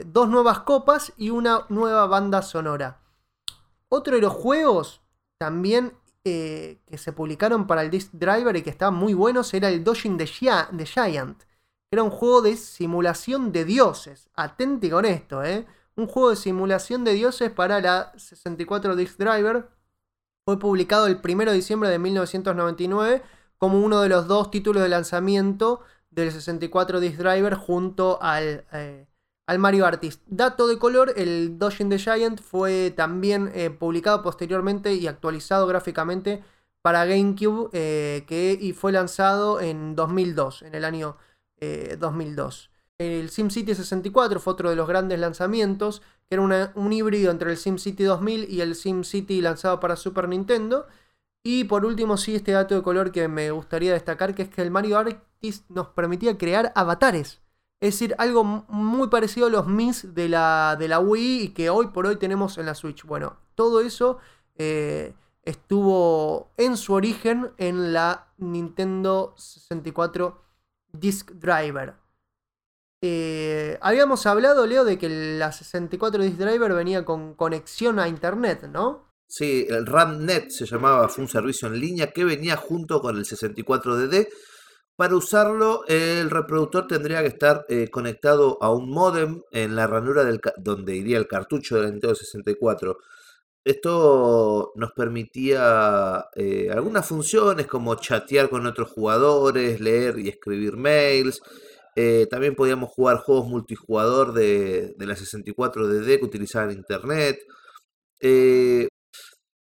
dos nuevas copas y una nueva banda sonora. Otro de los juegos también que se publicaron para el Disc Driver y que estaban muy buenos era el Dodging the Giant. Era un juego de simulación de dioses. Atente con esto, ¿eh? Un juego de simulación de dioses para la 64 Disc Driver. Fue publicado el 1 de diciembre de 1999 como uno de los dos títulos de lanzamiento del 64 Disc Driver junto al, eh, al Mario Artist. Dato de color, el Dodging the Giant fue también eh, publicado posteriormente y actualizado gráficamente para GameCube eh, que, y fue lanzado en 2002, en el año eh, 2002. El SimCity 64 fue otro de los grandes lanzamientos, que era un híbrido entre el SimCity 2000 y el SimCity lanzado para Super Nintendo. Y por último, sí, este dato de color que me gustaría destacar, que es que el Mario Artist nos permitía crear avatares. Es decir, algo muy parecido a los Mis de la, de la Wii y que hoy por hoy tenemos en la Switch. Bueno, todo eso eh, estuvo en su origen en la Nintendo 64 Disk Driver. Eh, habíamos hablado, Leo, de que la 64 Disk Driver venía con conexión a internet, ¿no? Sí, el RAMNet se llamaba, fue un servicio en línea que venía junto con el 64DD. Para usarlo, el reproductor tendría que estar eh, conectado a un modem en la ranura del donde iría el cartucho de la Nintendo 64. Esto nos permitía eh, algunas funciones como chatear con otros jugadores, leer y escribir mails. Eh, también podíamos jugar juegos multijugador de, de la 64DD que utilizaban internet. Eh,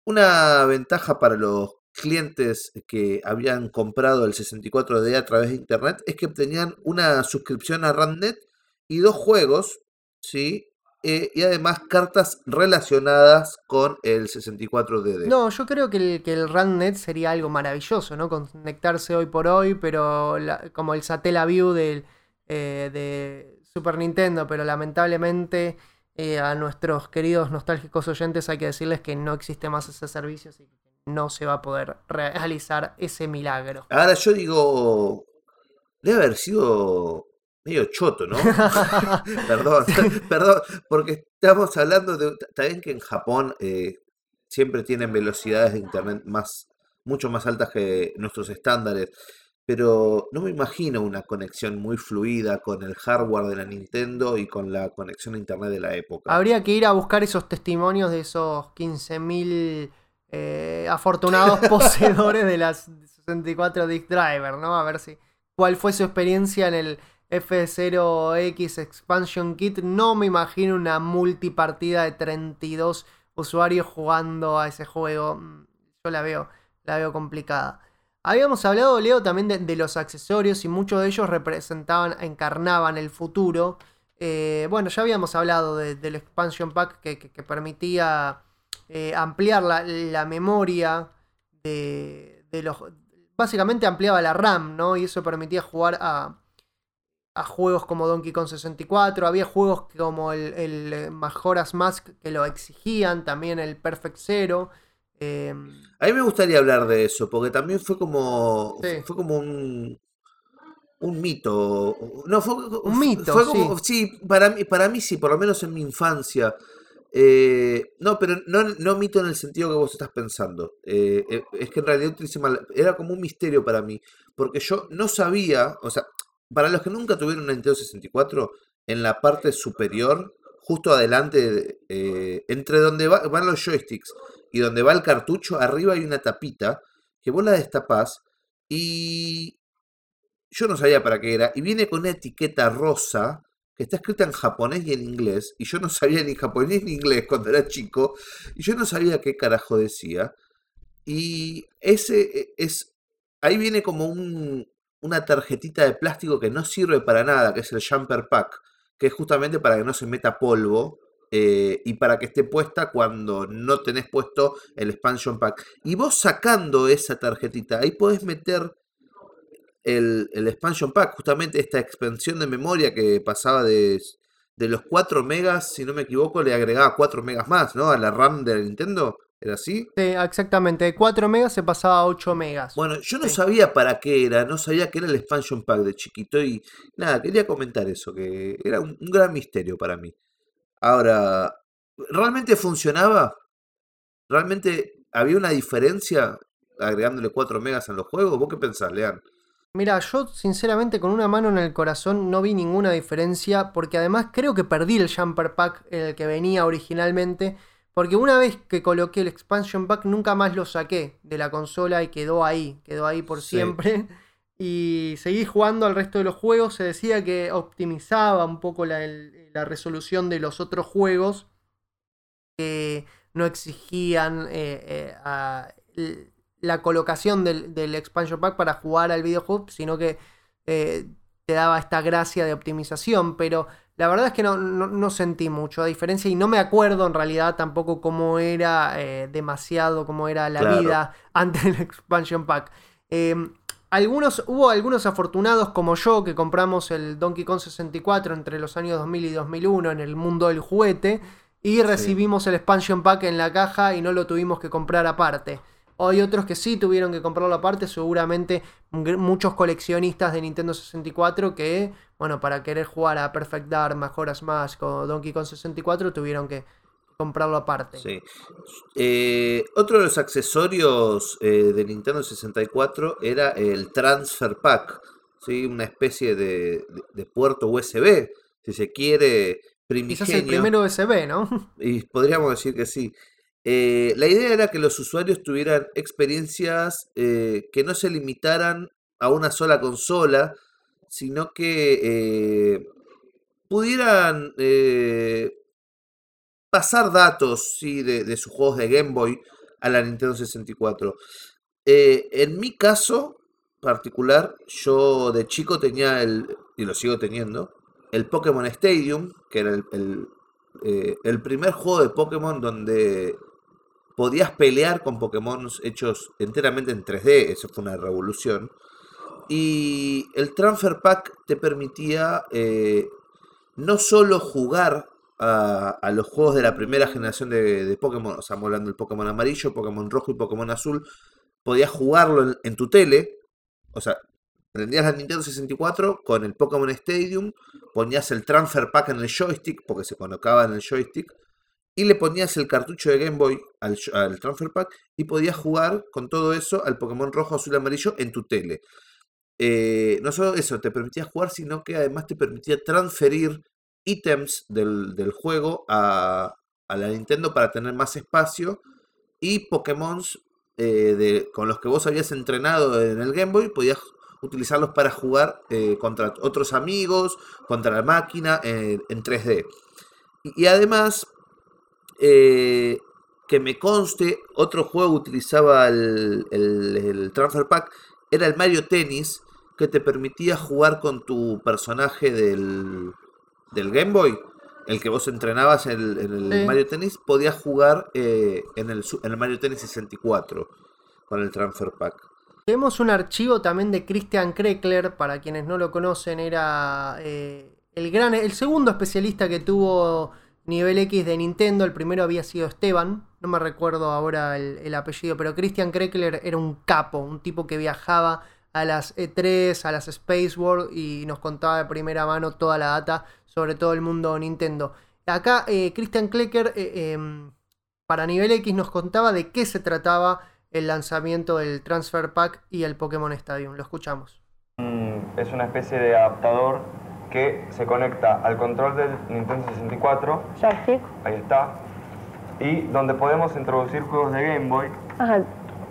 una ventaja para los clientes que habían comprado el 64D a través de internet es que obtenían una suscripción a RANDNet y dos juegos, ¿sí? Eh, y además cartas relacionadas con el 64DD. No, yo creo que el, que el RANDNet sería algo maravilloso, ¿no? Conectarse hoy por hoy, pero la- como el Satellaview del, eh, de Super Nintendo, pero lamentablemente eh, a nuestros queridos nostálgicos oyentes hay que decirles que no existe más ese servicio, así que no se va a poder realizar ese milagro. Ahora yo digo, debe haber sido medio choto, ¿no? perdón, perdón, porque estamos hablando de... Está bien que en Japón eh, siempre tienen velocidades de internet más, mucho más altas que nuestros estándares, pero no me imagino una conexión muy fluida con el hardware de la Nintendo y con la conexión a internet de la época. Habría que ir a buscar esos testimonios de esos 15.000 eh, afortunados poseedores de las 64 Disc Driver, ¿no? A ver si cuál fue su experiencia en el F0X Expansion Kit. No me imagino una multipartida de 32 usuarios jugando a ese juego. Mm, Yo la veo, la veo complicada. Habíamos hablado, Leo, también de, los accesorios y muchos de ellos representaban, encarnaban el futuro. Eh, bueno, ya habíamos hablado de- del expansion pack que, permitía eh, ampliar la, la memoria de, de los... Básicamente ampliaba la RAM, ¿no? Y eso permitía jugar a, a juegos como Donkey Kong 64. Había juegos como el, el eh, Majora's Mask que lo exigían, también el Perfect Zero. eh, A mí me gustaría hablar de eso, porque también fue como, Sí. fue como un, un mito. No, fue, Un mito, fue como, sí, para mí, para mí sí, por lo menos en mi infancia. Eh, no, pero no, no mito en el sentido que vos estás pensando. Eh, es que en realidad mal- era como un misterio para mí, porque yo no sabía, o sea, para los que nunca tuvieron una Nintendo 64, en la parte superior justo adelante, eh, entre donde va- van los joysticks y donde va el cartucho, arriba hay una tapita que vos la destapás y yo no sabía para qué era. Y viene con una etiqueta rosa que está escrita en japonés y en inglés. Y yo no sabía ni japonés ni inglés cuando era chico. Y yo no sabía qué carajo decía. Y ese e- es. Ahí viene como un, una tarjetita de plástico que no sirve para nada, que es el jumper pack, que es justamente para que no se meta polvo eh, y para que esté puesta cuando no tenés puesto el expansion pack. Y vos sacando esa tarjetita, ahí podés meter el, el expansion pack, justamente esta expansión de memoria que pasaba de, de los 4 megas, si no me equivoco, le agregaba 4 megas más, ¿no? A la RAM de la Nintendo, ¿era así? Sí, exactamente, de 4 megas se pasaba a 8 megas. Bueno, yo no Sí. sabía para qué era, no sabía que era el expansion pack de chiquito y nada, quería comentar eso, que era un, un gran misterio para mí. Ahora, ¿realmente funcionaba? ¿Realmente había una diferencia agregándole 4 megas en los juegos? ¿Vos qué pensás, Lean? Mira, yo sinceramente con una mano en el corazón no vi ninguna diferencia porque además creo que perdí el jumper pack en el que venía originalmente porque una vez que coloqué el expansion pack nunca más lo saqué de la consola y quedó ahí, quedó ahí por Sí. siempre. Y seguí jugando al resto de los juegos, se decía que optimizaba un poco la, el- la resolución de los otros juegos que no exigían eh, eh, a- la colocación del, del expansion pack para jugar al videojuego, sino que eh, te daba esta gracia de optimización, pero la verdad es que no, no- no sentí mucho diferencia y no me acuerdo en realidad tampoco cómo era eh, demasiado, cómo era la Claro. vida antes del expansion pack. Eh, algunos, hubo algunos afortunados como yo que compramos el Donkey Kong 64 entre los años 2000 y 2001 en el mundo del juguete y recibimos el expansion pack en la caja y no lo tuvimos que comprar aparte. Hay otros que sí tuvieron que comprarlo aparte, seguramente muchos coleccionistas de Nintendo 64 que, bueno, para querer jugar a Perfect Dark, Majora's Mask o Donkey Kong 64 tuvieron que comprarlo aparte. Sí. Eh, otro de los accesorios eh, de Nintendo 64 era el Transfer Pack, ¿sí? una especie de, de- de puerto USB, si se quiere, Quizás el primigenio. primero USB, ¿no? Y podríamos decir que sí. Eh, la idea era que los usuarios tuvieran experiencias eh, que no se limitaran a una sola consola, sino que eh, pudieran eh, pasar datos ¿sí? de, de sus juegos de Game Boy a la Nintendo 64. Eh, en mi caso particular, yo de chico tenía el, y lo sigo teniendo, el Pokémon Stadium, que era el, el, el primer juego de Pokémon donde podías pelear con Pokémon hechos enteramente en 3D, eso fue una revolución. Y el Transfer Pack te permitía eh, no solo jugar a, los juegos de la primera generación de, Pokémon, o sea, hablando del Pokémon amarillo, Pokémon rojo y Pokémon azul, podías jugarlo en, tu tele, o sea, prendías la Nintendo 64 con el Pokémon Stadium, ponías el Transfer Pack en el joystick, porque se colocaba en el joystick, y le ponías el cartucho de Game Boy al, al Transfer Pack y podías jugar con todo eso al Pokémon rojo, azul amarillo en tu tele. Eh, no solo eso te permitía jugar, sino que además te permitía transferir ítems del, del juego a, a la Nintendo para tener más espacio y Pokémon de, con los que vos habías entrenado en el Game Boy podías utilizarlos para jugar eh, contra otros amigos, contra la máquina eh, en 3D. Y, además, eh, que me conste, otro juego utilizaba el- el Transfer Pack era el Mario Tennis, que te permitía jugar con tu personaje del, del Game Boy. El que vos entrenabas en el, en el Sí. Mario Tennis, podías jugar eh, en, el, en el Mario Tennis 64 con el Transfer Pack. Tenemos un archivo también de Christian Kreckler, para quienes no lo conocen, era eh, el gran, el segundo especialista que tuvo nivel X de Nintendo. El primero había sido Esteban, no me recuerdo ahora el, el apellido, pero Christian Kreckler era un capo, un tipo que viajaba a las E3, a las Space World y nos contaba de primera mano toda la data sobre todo el mundo Nintendo. Acá eh, Christian Klecker eh, em, para nivel X nos contaba de qué se trataba el lanzamiento del Transfer Pack y el Pokémon Stadium. Lo escuchamos. Mm, Es una especie de adaptador que se conecta al control del Nintendo 64, Joystick. ahí está, y donde podemos introducir juegos de Game Boy. Ajá,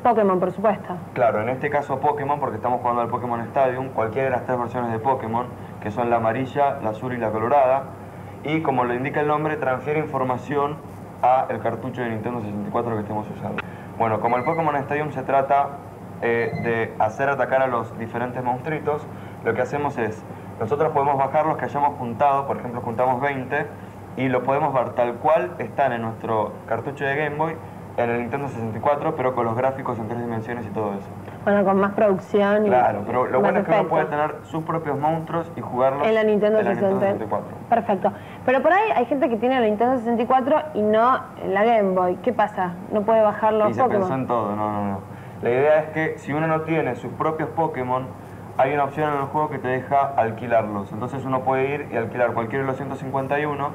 Pokémon, por supuesto. Claro, en este caso Pokémon, porque estamos jugando al Pokémon Stadium, cualquiera de las tres versiones de Pokémon, que son la amarilla, la azul y la colorada, y como lo indica el nombre, transfiere información a el cartucho de Nintendo 64 que estemos usando. Bueno, como el Pokémon Stadium se trata eh, de hacer atacar a los diferentes monstruitos, lo que hacemos es, nosotros podemos bajar los que hayamos juntado, por ejemplo juntamos 20, y lo podemos ver tal cual están en nuestro cartucho de Game Boy, en el Nintendo 64, pero con los gráficos en tres dimensiones y todo eso. Bueno, con más producción y Claro, pero lo bueno es que uno puede tener sus propios monstruos y jugarlos En la Nintendo en la 60. 64. Perfecto. Pero por ahí hay gente que tiene la Nintendo 64 y no la Game Boy. ¿Qué pasa? ¿No puede bajar los Y se pensó en todo, no, no, no. La idea es que si uno no tiene sus propios Pokémon, hay una opción en el juego que te deja alquilarlos. Entonces uno puede ir y alquilar cualquiera de los 151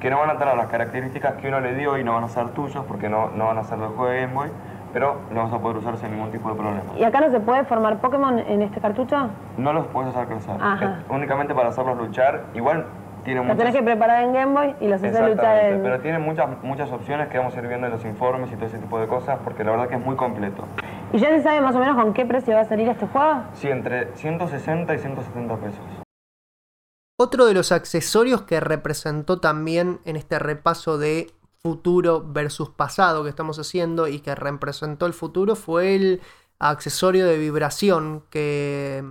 que no van a tener las características que uno le dio y no van a ser tuyos porque no, no van a ser del juego de Game Boy, pero lo vas a poder usar sin ningún tipo de problema. ¿Y acá no se puede formar Pokémon en este cartucho? No los puedes hacer crecer, es únicamente para hacerlos luchar. Igual tiene Lo muchas... tenés que preparar en Game Boy y los haces luchar en... pero tiene muchas, muchas opciones que vamos a ir viendo en los informes y todo ese tipo de cosas, porque la verdad que es muy completo. ¿Y ya se sabe más o menos con qué precio va a salir este juego? Sí, entre 160 y 170 pesos. Otro de los accesorios que representó también en este repaso de futuro versus pasado que estamos haciendo y que representó el futuro fue el accesorio de vibración que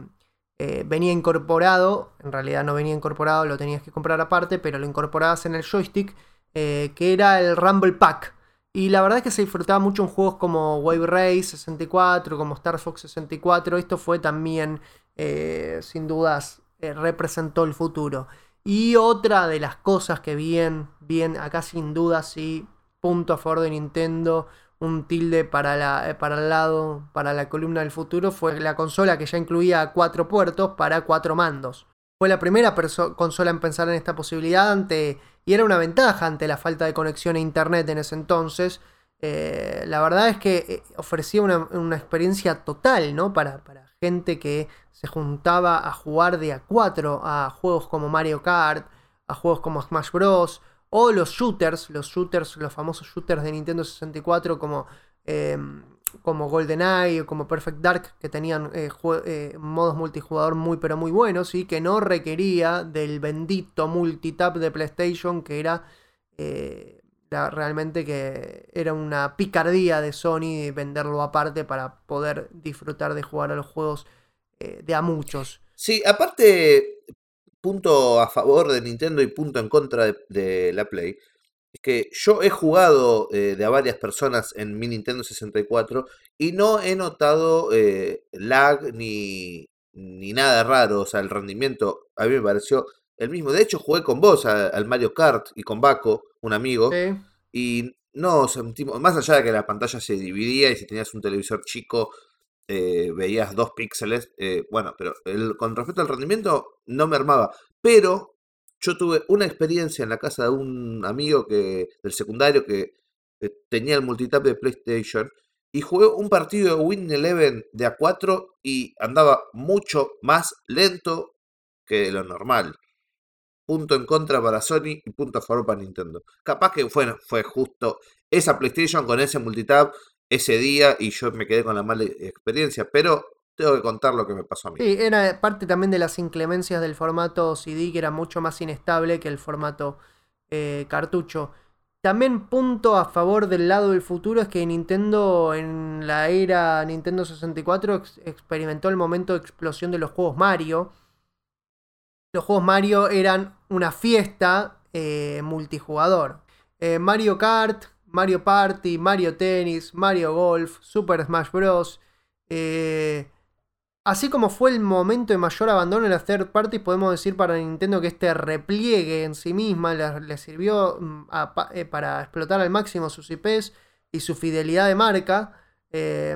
eh, venía incorporado, en realidad no venía incorporado, lo tenías que comprar aparte, pero lo incorporabas en el joystick, eh, que era el Rumble Pack. Y la verdad es que se disfrutaba mucho en juegos como Wave Race 64, como Star Fox 64. Esto fue también, eh, sin dudas, eh, representó el futuro. Y otra de las cosas que bien, bien, acá sin duda sí, punto a favor de Nintendo, un tilde para, la, eh, para el lado, para la columna del futuro, fue la consola que ya incluía cuatro puertos para cuatro mandos. Fue la primera consola en pensar en esta posibilidad ante, y era una ventaja ante la falta de conexión a internet en ese entonces. Eh, la verdad es que eh, ofrecía una, una experiencia total, ¿no? Para, para gente que se juntaba a jugar de a 4 a juegos como Mario Kart, a juegos como Smash Bros. O los shooters, los shooters, los famosos shooters de Nintendo 64 como, eh, como GoldenEye o como Perfect Dark, que tenían eh, eh, modos multijugador muy pero muy buenos y que no requería del bendito multitap de PlayStation que era eh, realmente que era una picardía de Sony venderlo aparte para poder disfrutar de jugar a los juegos de a muchos. Sí, aparte, punto a favor de Nintendo y punto en contra de, de la Play, que yo he jugado eh, de a varias personas en mi Nintendo 64 y no he notado eh, lag ni, ni nada raro, o sea, el rendimiento a mí me pareció el mismo. De hecho, jugué con vos a- al Mario Kart y con Baco, un amigo, ¿sí? y no sentimos, más allá de que la pantalla se dividía y si tenías un televisor chico eh, veías dos píxeles, eh, bueno, pero el, con respecto al rendimiento no me armaba. Pero yo tuve una experiencia en la casa de un amigo que del secundario que eh, tenía el multitap de PlayStation y jugué un partido de Win Eleven de A4 y andaba mucho más lento que lo normal. Punto en contra para Sony y punto a favor para Nintendo. Capaz que fue, fue justo esa PlayStation con ese multitap ese día y yo me quedé con la mala experiencia, pero tengo contar lo que me pasó a mí. Sí, era parte también de las inclemencias del formato CD, que era mucho más inestable que el formato eh, cartucho. También punto a favor del lado del futuro es que Nintendo en la era Nintendo 64 ex- experimentó el momento de explosión de los juegos Mario. Los juegos Mario eran una fiesta eh, multijugador. Eh, Mario Kart, Mario Party, Mario Tennis, Mario Golf, Super Smash Bros. Así como fue el momento de mayor abandono en las third parties, podemos decir para Nintendo que este repliegue en sí misma le, sirvió mm, eh, para explotar al máximo sus IPs y su fidelidad de marca. Eh,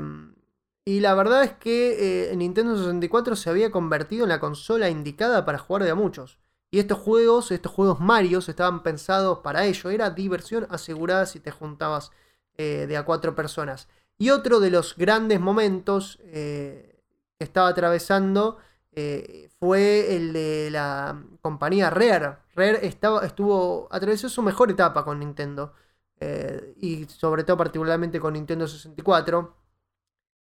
y la verdad es que eh, Nintendo 64 se había convertido en la consola indicada para jugar de a muchos. Y estos juegos, estos juegos Mario, estaban pensados para ello. Era diversión asegurada si te juntabas eh, de a cuatro personas. Y otro de los grandes momentos que estaba atravesando eh, fue el de la compañía Rare. Rare estaba, estuvo, atravesó su mejor etapa con Nintendo. eh, y sobre todo particularmente con Nintendo 64.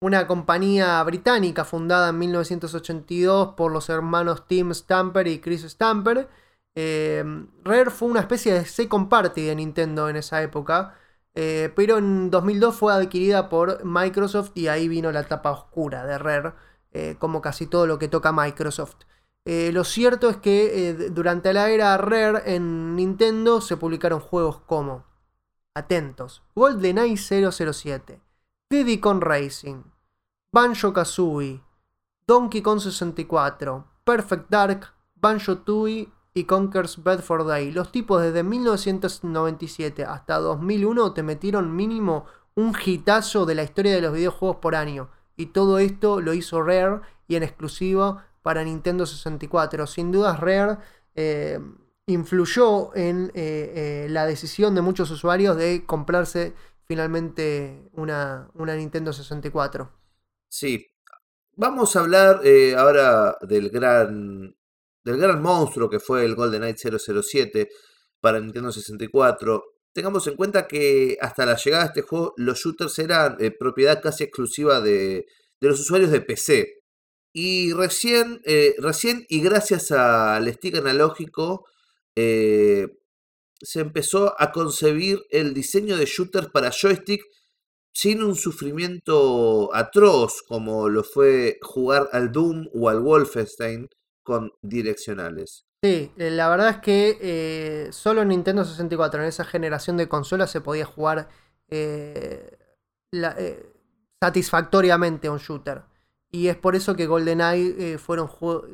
Una compañía británica fundada en 1982 por los hermanos Tim Stamper y Chris Stamper. Eh, Rare fue una especie de second de Nintendo en esa época. Eh, pero en 2002 fue adquirida por Microsoft y ahí vino la etapa oscura de Rare, eh, como casi todo lo que toca Microsoft. Eh, lo cierto es que durante la era Rare en Nintendo se publicaron juegos como, atentos, GoldenEye 007, Diddy Racing, Banjo Kazooie, Donkey Kong 64, Perfect Dark, Banjo Tooie y for Day. Los tipos desde 1997 hasta 2001 te metieron mínimo un hitazo de la historia de los videojuegos por año. Y todo esto lo hizo Rare y en exclusivo para Nintendo 64. Sin dudas Rare eh, influyó en eh, eh, la decisión de muchos usuarios de comprarse finalmente una, una Nintendo 64. Sí. Vamos a hablar ahora del gran, del gran monstruo que fue el GoldenEye 007 para Nintendo 64. Tengamos en cuenta que hasta la llegada de este juego los shooters eran eh, propiedad casi exclusiva de, de los usuarios de PC. Y recién, eh, recién y gracias al stick analógico, eh, se empezó a concebir el diseño de shooters para joystick sin un sufrimiento atroz como lo fue jugar al Doom o al Wolfenstein con direccionales. Sí, eh, la verdad es que eh, solo en Nintendo 64, en esa generación de consolas, se podía jugar eh, satisfactoriamente un shooter. Y es por eso que GoldenEye, fueron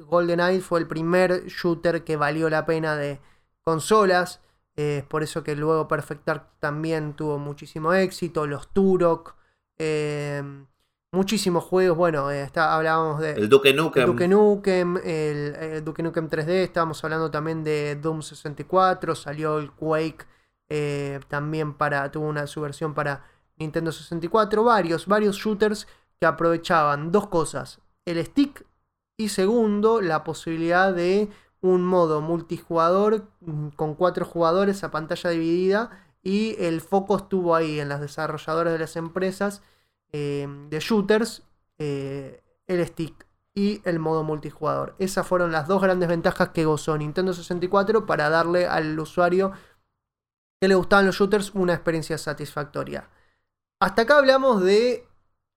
GoldenEye fue el primer shooter que valió la pena de consolas. es por eso que luego Perfect Dark también tuvo muchísimo éxito. Los Turok. Eh, muchísimos juegos. Bueno, eh, está, hablábamos de. El Duke Nukem. Duke Nukem, el, el Duke Nukem 3D, estábamos hablando también de Doom 64, salió el Quake eh, también para, tuvo una su versión para Nintendo 64, varios, varios shooters que aprovechaban dos cosas, el stick y segundo, la posibilidad de un modo multijugador mm, con cuatro jugadores a pantalla dividida y el foco estuvo ahí en las desarrolladoras de las empresas eh, de shooters, eh, el stick y el modo multijugador. Esas fueron las dos grandes ventajas que gozó Nintendo 64 para darle al usuario que le gustaban los shooters una experiencia satisfactoria. Hasta acá hablamos de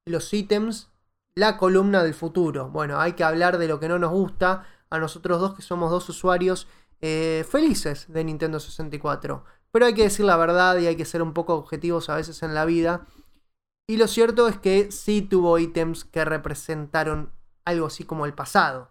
los ítems, la columna del futuro. Bueno, hay que hablar de lo que no nos gusta a nosotros dos que somos dos usuarios eh, felices de Nintendo 64. Pero hay que decir la verdad y hay que ser un poco objetivos a veces en la vida. Y lo cierto es que sí tuvo ítems que representaron algo así como el pasado.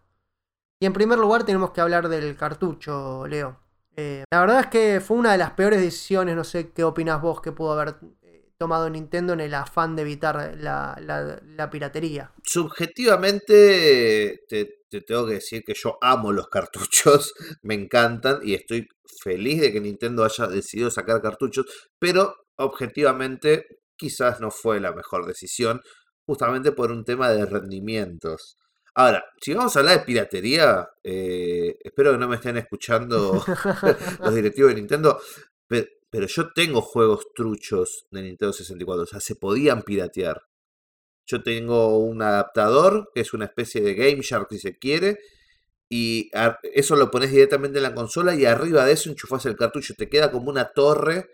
Y en primer lugar tenemos que hablar del cartucho, Leo. Eh, la verdad es que fue una de las peores decisiones, no sé qué opinas vos, que pudo haber eh, tomado Nintendo en el afán de evitar la, piratería. Subjetivamente, te, te tengo que decir que yo amo los cartuchos, me encantan y estoy feliz de que Nintendo haya decidido sacar cartuchos, pero objetivamente quizás no fue la mejor decisión, justamente por un tema de rendimientos. Ahora, si vamos a hablar de piratería, eh, espero que no me estén escuchando los directivos de Nintendo, pe- pero yo tengo juegos truchos de Nintendo 64, o sea, se podían piratear. Yo tengo un adaptador, que es una especie de Game Shark si se quiere, y eso lo pones directamente en la consola y arriba de eso enchufas el cartucho. Te queda como una torre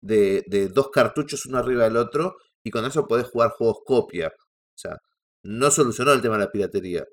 de, de dos cartuchos uno arriba del otro, y con eso podés jugar juegos copia. O sea, no solucionó el tema de la piratería.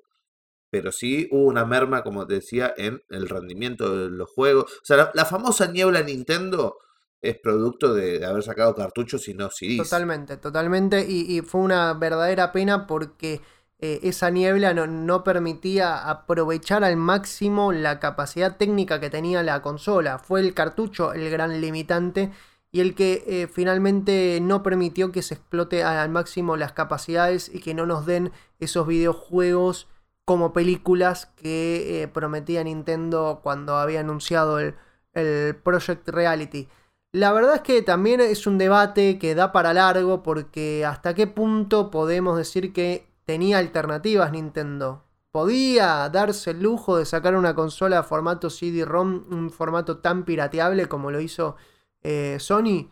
Pero sí hubo una merma, como te decía, en el rendimiento de los juegos. O sea, la, famosa niebla Nintendo es producto de, de haber sacado cartuchos y no CDs. Totalmente, totalmente. Y, y fue una verdadera pena porque eh, esa niebla no, no permitía aprovechar al máximo la capacidad técnica que tenía la consola. Fue el cartucho el gran limitante y el que eh, finalmente no permitió que se explote al máximo las capacidades y que no nos den esos videojuegos como películas que eh, prometía Nintendo cuando había anunciado el, el Project Reality. La verdad es que también es un debate que da para largo porque hasta qué punto podemos decir que tenía alternativas Nintendo. podía darse el lujo de sacar una consola formato CD-ROM, un formato tan pirateable como lo hizo eh, Sony,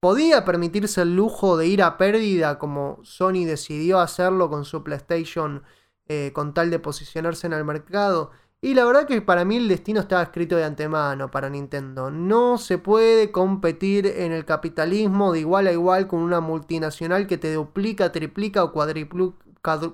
podía permitirse el lujo de ir a pérdida como Sony decidió hacerlo con su PlayStation eh, con tal de posicionarse en el mercado. Y la verdad que para mí el destino estaba escrito de antemano para Nintendo. No se puede competir en el capitalismo de igual a igual con una multinacional que te duplica, triplica o cuadruplica.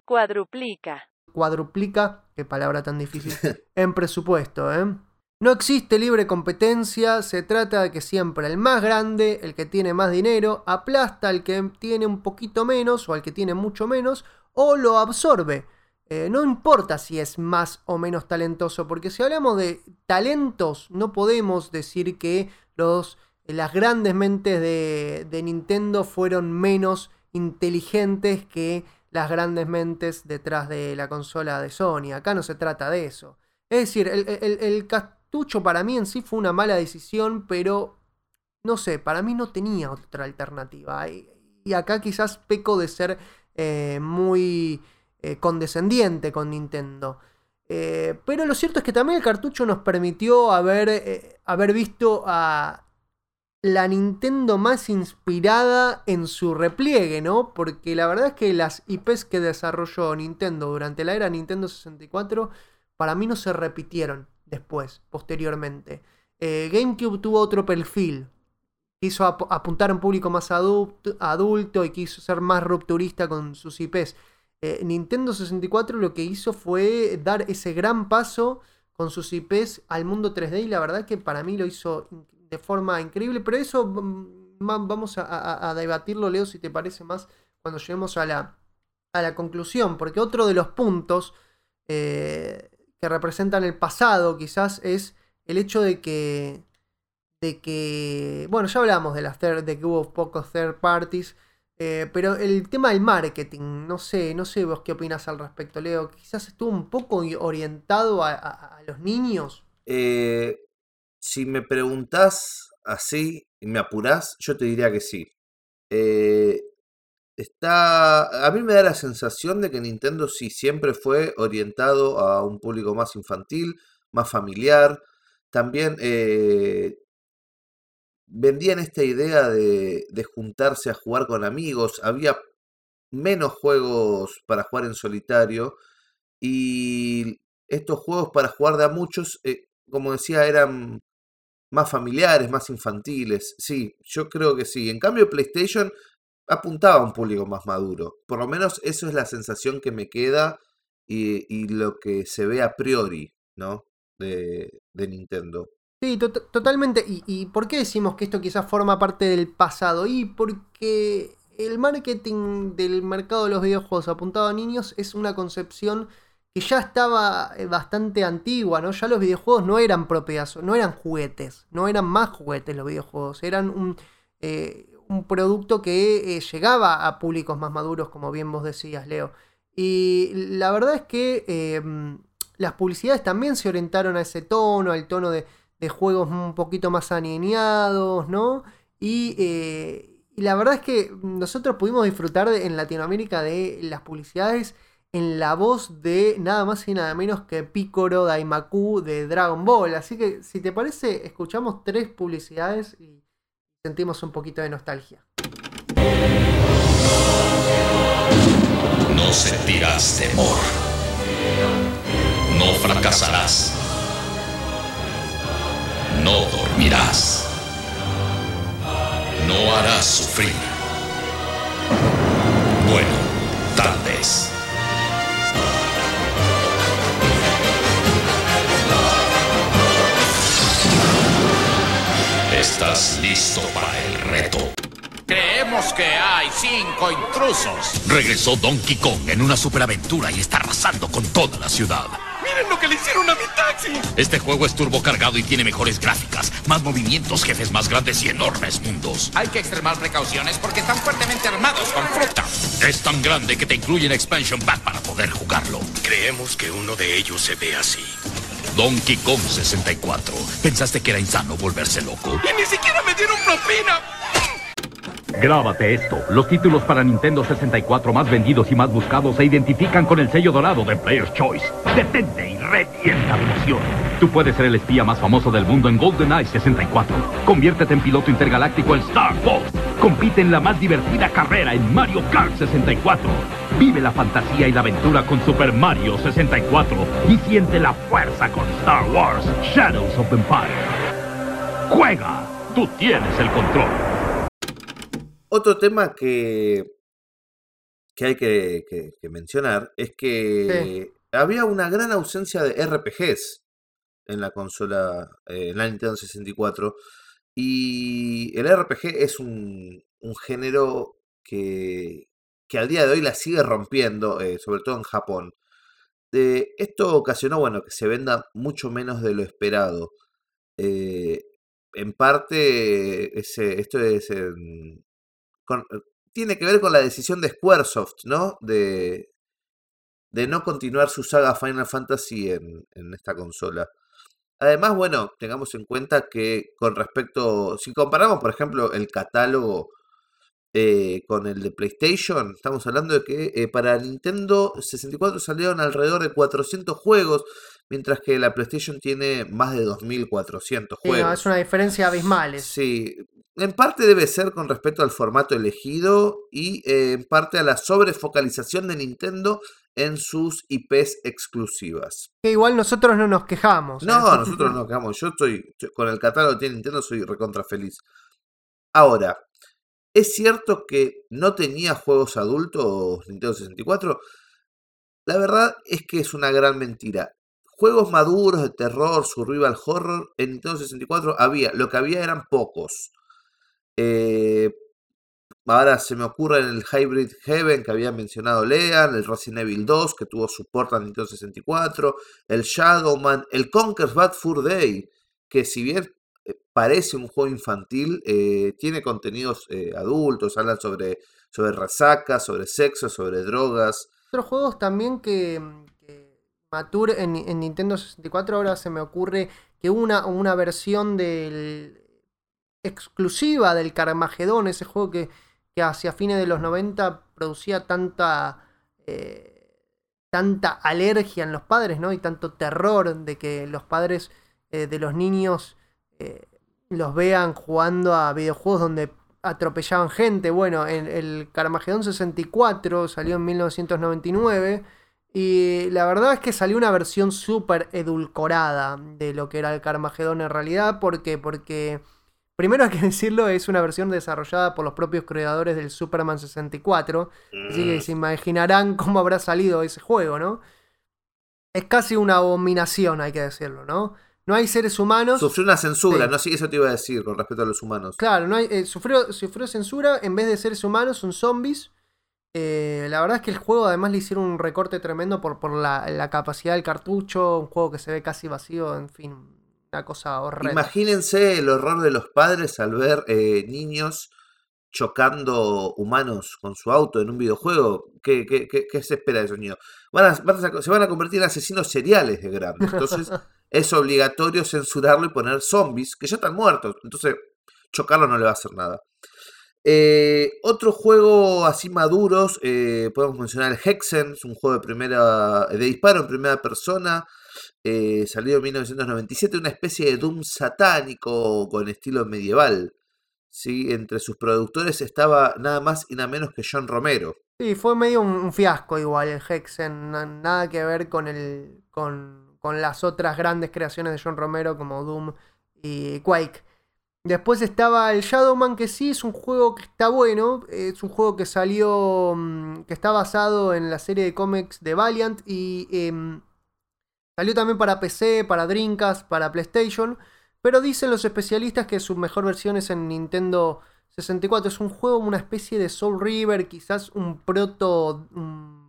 Cuadruplica. Cuadruplica, qué palabra tan difícil, en presupuesto, ¿eh? No existe libre competencia, se trata de que siempre el más grande, el que tiene más dinero, aplasta al que tiene un poquito menos o al que tiene mucho menos, o lo absorbe. Eh, no importa si es más o menos talentoso, porque si hablamos de talentos, no podemos decir que los, las grandes mentes de, de Nintendo fueron menos inteligentes que las grandes mentes detrás de la consola de Sony. Acá no se trata de eso. Es decir, el, el, el cartucho para mí en sí fue una mala decisión, pero no sé, para mí no tenía otra alternativa. Y, acá quizás peco de ser eh, muy eh, condescendiente con Nintendo. Eh, pero lo cierto es que también el cartucho nos permitió haber, haber visto a la Nintendo más inspirada en su repliegue, ¿no? Porque la verdad es que las IPs que desarrolló Nintendo durante la era Nintendo 64 para mí no se repitieron después, posteriormente. Eh, GameCube tuvo otro perfil. Quiso ap apuntar a un público más adulto, adulto, y quiso ser más rupturista con sus IPs. Eh, Nintendo 64 lo que hizo fue dar ese gran paso con sus IPs al mundo 3D y la verdad que para mí lo hizo de forma increíble, pero eso mm, vamos a debatirlo, Leo, si te parece más cuando lleguemos a la, a la conclusión, porque otro de los puntos eh, que representan el pasado quizás es el hecho de que de que bueno ya hablamos de las third, de que hubo pocos third parties eh, pero el tema del marketing no sé no sé vos qué opinas al respecto Leo quizás estuvo un poco orientado a, los niños. Eh, si me preguntás así y me apurás yo te diría que sí. Eh, Está. A mí me da la sensación de que Nintendo sí siempre fue orientado a un público más infantil, más familiar. También eh, vendían esta idea de, de juntarse a jugar con amigos. Había menos juegos para jugar en solitario. Y estos juegos para jugar de a muchos, eh, como decía, eran más familiares, más infantiles. Sí, yo creo que sí. En cambio, PlayStation apuntaba a un público más maduro. Por lo menos eso es la sensación que me queda y, lo que se ve a priori, ¿no? De, de Nintendo. Sí, to totalmente. ¿Y, ¿Y por qué decimos que esto quizás forma parte del pasado? Y porque el marketing del mercado de los videojuegos apuntado a niños es una concepción que ya estaba eh, bastante antigua, ¿no? Ya los videojuegos no eran propiedad, no eran juguetes, no eran más juguetes los videojuegos, eran un... Eh, un producto que eh, llegaba a públicos más maduros, como bien vos decías, Leo. Y la verdad es que eh, las publicidades también se orientaron a ese tono, al tono de, juegos un poquito más alineados, ¿no? Y, eh, y, la verdad es que nosotros pudimos disfrutar de, en Latinoamérica de las publicidades en la voz de nada más y nada menos que Picoro Daimaku de Dragon Ball. Así que si te parece, escuchamos tres publicidades y sentimos un poquito de nostalgia. No sentirás temor. No fracasarás. No dormirás. No harás sufrir. Bueno, tal vez. ¿Estás listo para el reto? Creemos que hay cinco intrusos. Regresó Donkey Kong en una superaventura y está arrasando con toda la ciudad. ¡Miren lo que le hicieron a mi taxi! Este juego es turbocargado y tiene mejores gráficas, más movimientos, jefes más grandes y enormes mundos. Hay que extremar precauciones porque están fuertemente armados con fruta. Es tan grande que te incluye un expansion pack para poder jugarlo. Creemos que uno de ellos se ve así. Donkey Kong 64. ¿Pensaste que era insano volverse loco? ¡Y ni siquiera me dieron propina! Grábate esto. Los títulos para Nintendo 64 más vendidos y más buscados se identifican con el sello dorado de Player's Choice. Detente y revienta de emoción. Tú puedes ser el espía más famoso del mundo en GoldenEye 64. Conviértete en piloto intergaláctico en Star Fox. Compite en la más divertida carrera en Mario Kart 64. Vive la fantasía y la aventura con Super Mario 64. Y siente la fuerza con Star Wars Shadows of Empire. Juega. Tú tienes el control. Otro tema que, que hay que, que- que mencionar es que había una gran ausencia de RPGs en la consola, eh, en la Nintendo 64. Y el RPG es un, un género que, que al día de hoy la sigue rompiendo, eh, sobre todo en Japón. Esto ocasionó, bueno, que se venda mucho menos de lo esperado. Eh, en parte, esto es, tiene que ver con la decisión de Squaresoft, ¿no? De, de no continuar su saga Final Fantasy en esta consola. Además, bueno, tengamos en cuenta que con respecto, si comparamos, por ejemplo, el catálogo eh, con el de PlayStation, estamos hablando de que eh, para Nintendo 64 salieron alrededor de 400 juegos, mientras que la PlayStation tiene más de 2400 Sí, juegos. no, es una diferencia abismal. es- Sí, en parte debe ser con respecto al formato elegido y eh, en parte a la sobrefocalización de Nintendo en sus IPs exclusivas. Que igual nosotros no nos quejamos. No, nosotros no nos quedamos. Yo estoy yo con el catálogo que tiene Nintendo, soy recontra feliz. Ahora, ¿es cierto que no tenía juegos adultos Nintendo 64? La verdad es que es una gran mentira. Juegos maduros de terror, survival horror, en Nintendo 64 había. Lo que había eran pocos. Eh, ahora se me ocurre en el Hybrid Heaven que había mencionado Lean, el Resident Evil 2 que tuvo soporte a Nintendo 64, el Shadowman, el Conker's Bad Fur Day, que si bien parece un juego infantil, eh, tiene contenidos eh, adultos, hablan sobre, sobre resaca, sobre sexo, sobre drogas. Otros juegos también que, que Mature en, en Nintendo 64 ahora se me ocurre que una, una versión del exclusiva del Carmageddon, ese juego que, que hacia fines de los 90 producía tanta eh, tanta alergia en los padres, ¿no? Y tanto terror de que los padres de los niños los vean jugando a videojuegos donde atropellaban gente. Bueno, en el Carmageddon 64 salió en 1999 y la verdad es que salió una versión súper edulcorada de lo que era el Carmageddon en realidad. ¿Por qué? Porque, primero hay que decirlo, es una versión desarrollada por los propios creadores del Superman 64. Así que se imaginarán cómo habrá salido ese juego, ¿no? Es casi una abominación, hay que decirlo, ¿no? No hay seres humanos. Sufrió una censura, Sí. no sé, eso te iba a decir con respecto a los humanos. Claro, no hay, eh, sufrió, sufrió censura. En vez de seres humanos, son zombies. Eh, la verdad es que el juego además le hicieron un recorte tremendo por, por la, la capacidad del cartucho. Un juego que se ve casi vacío, en fin, una cosa horrenda. Imagínense el horror de los padres al ver eh, niños chocando humanos con su auto en un videojuego. ¿Qué, qué- qué- qué se espera de esos niños? Van a- van a- se van a convertir en asesinos seriales de grandes. Entonces es obligatorio censurarlo y poner zombies que ya están muertos. Entonces chocarlo no le va a hacer nada. Eh, otro juego así maduros, eh, podemos mencionar el Hexen, es un juego de primera de disparo en primera persona, eh, salido en 1997, una especie de Doom satánico con estilo medieval. ¿sí? Entre sus productores estaba nada más y nada menos que John Romero. Sí, fue medio un, fiasco igual el Hexen. na- Nada que ver con, el, con, con las otras grandes creaciones de John Romero como Doom y Quake. Después estaba el Shadowman, que sí es un juego que está bueno. Es un juego que salió. mm, que está basado en la serie de cómics de Valiant. Y em, salió también para PC, para Dreamcast, para PlayStation. Pero dicen los especialistas que su mejor versión es en Nintendo 64. Es un juego, una especie de Soul River, quizás un proto. un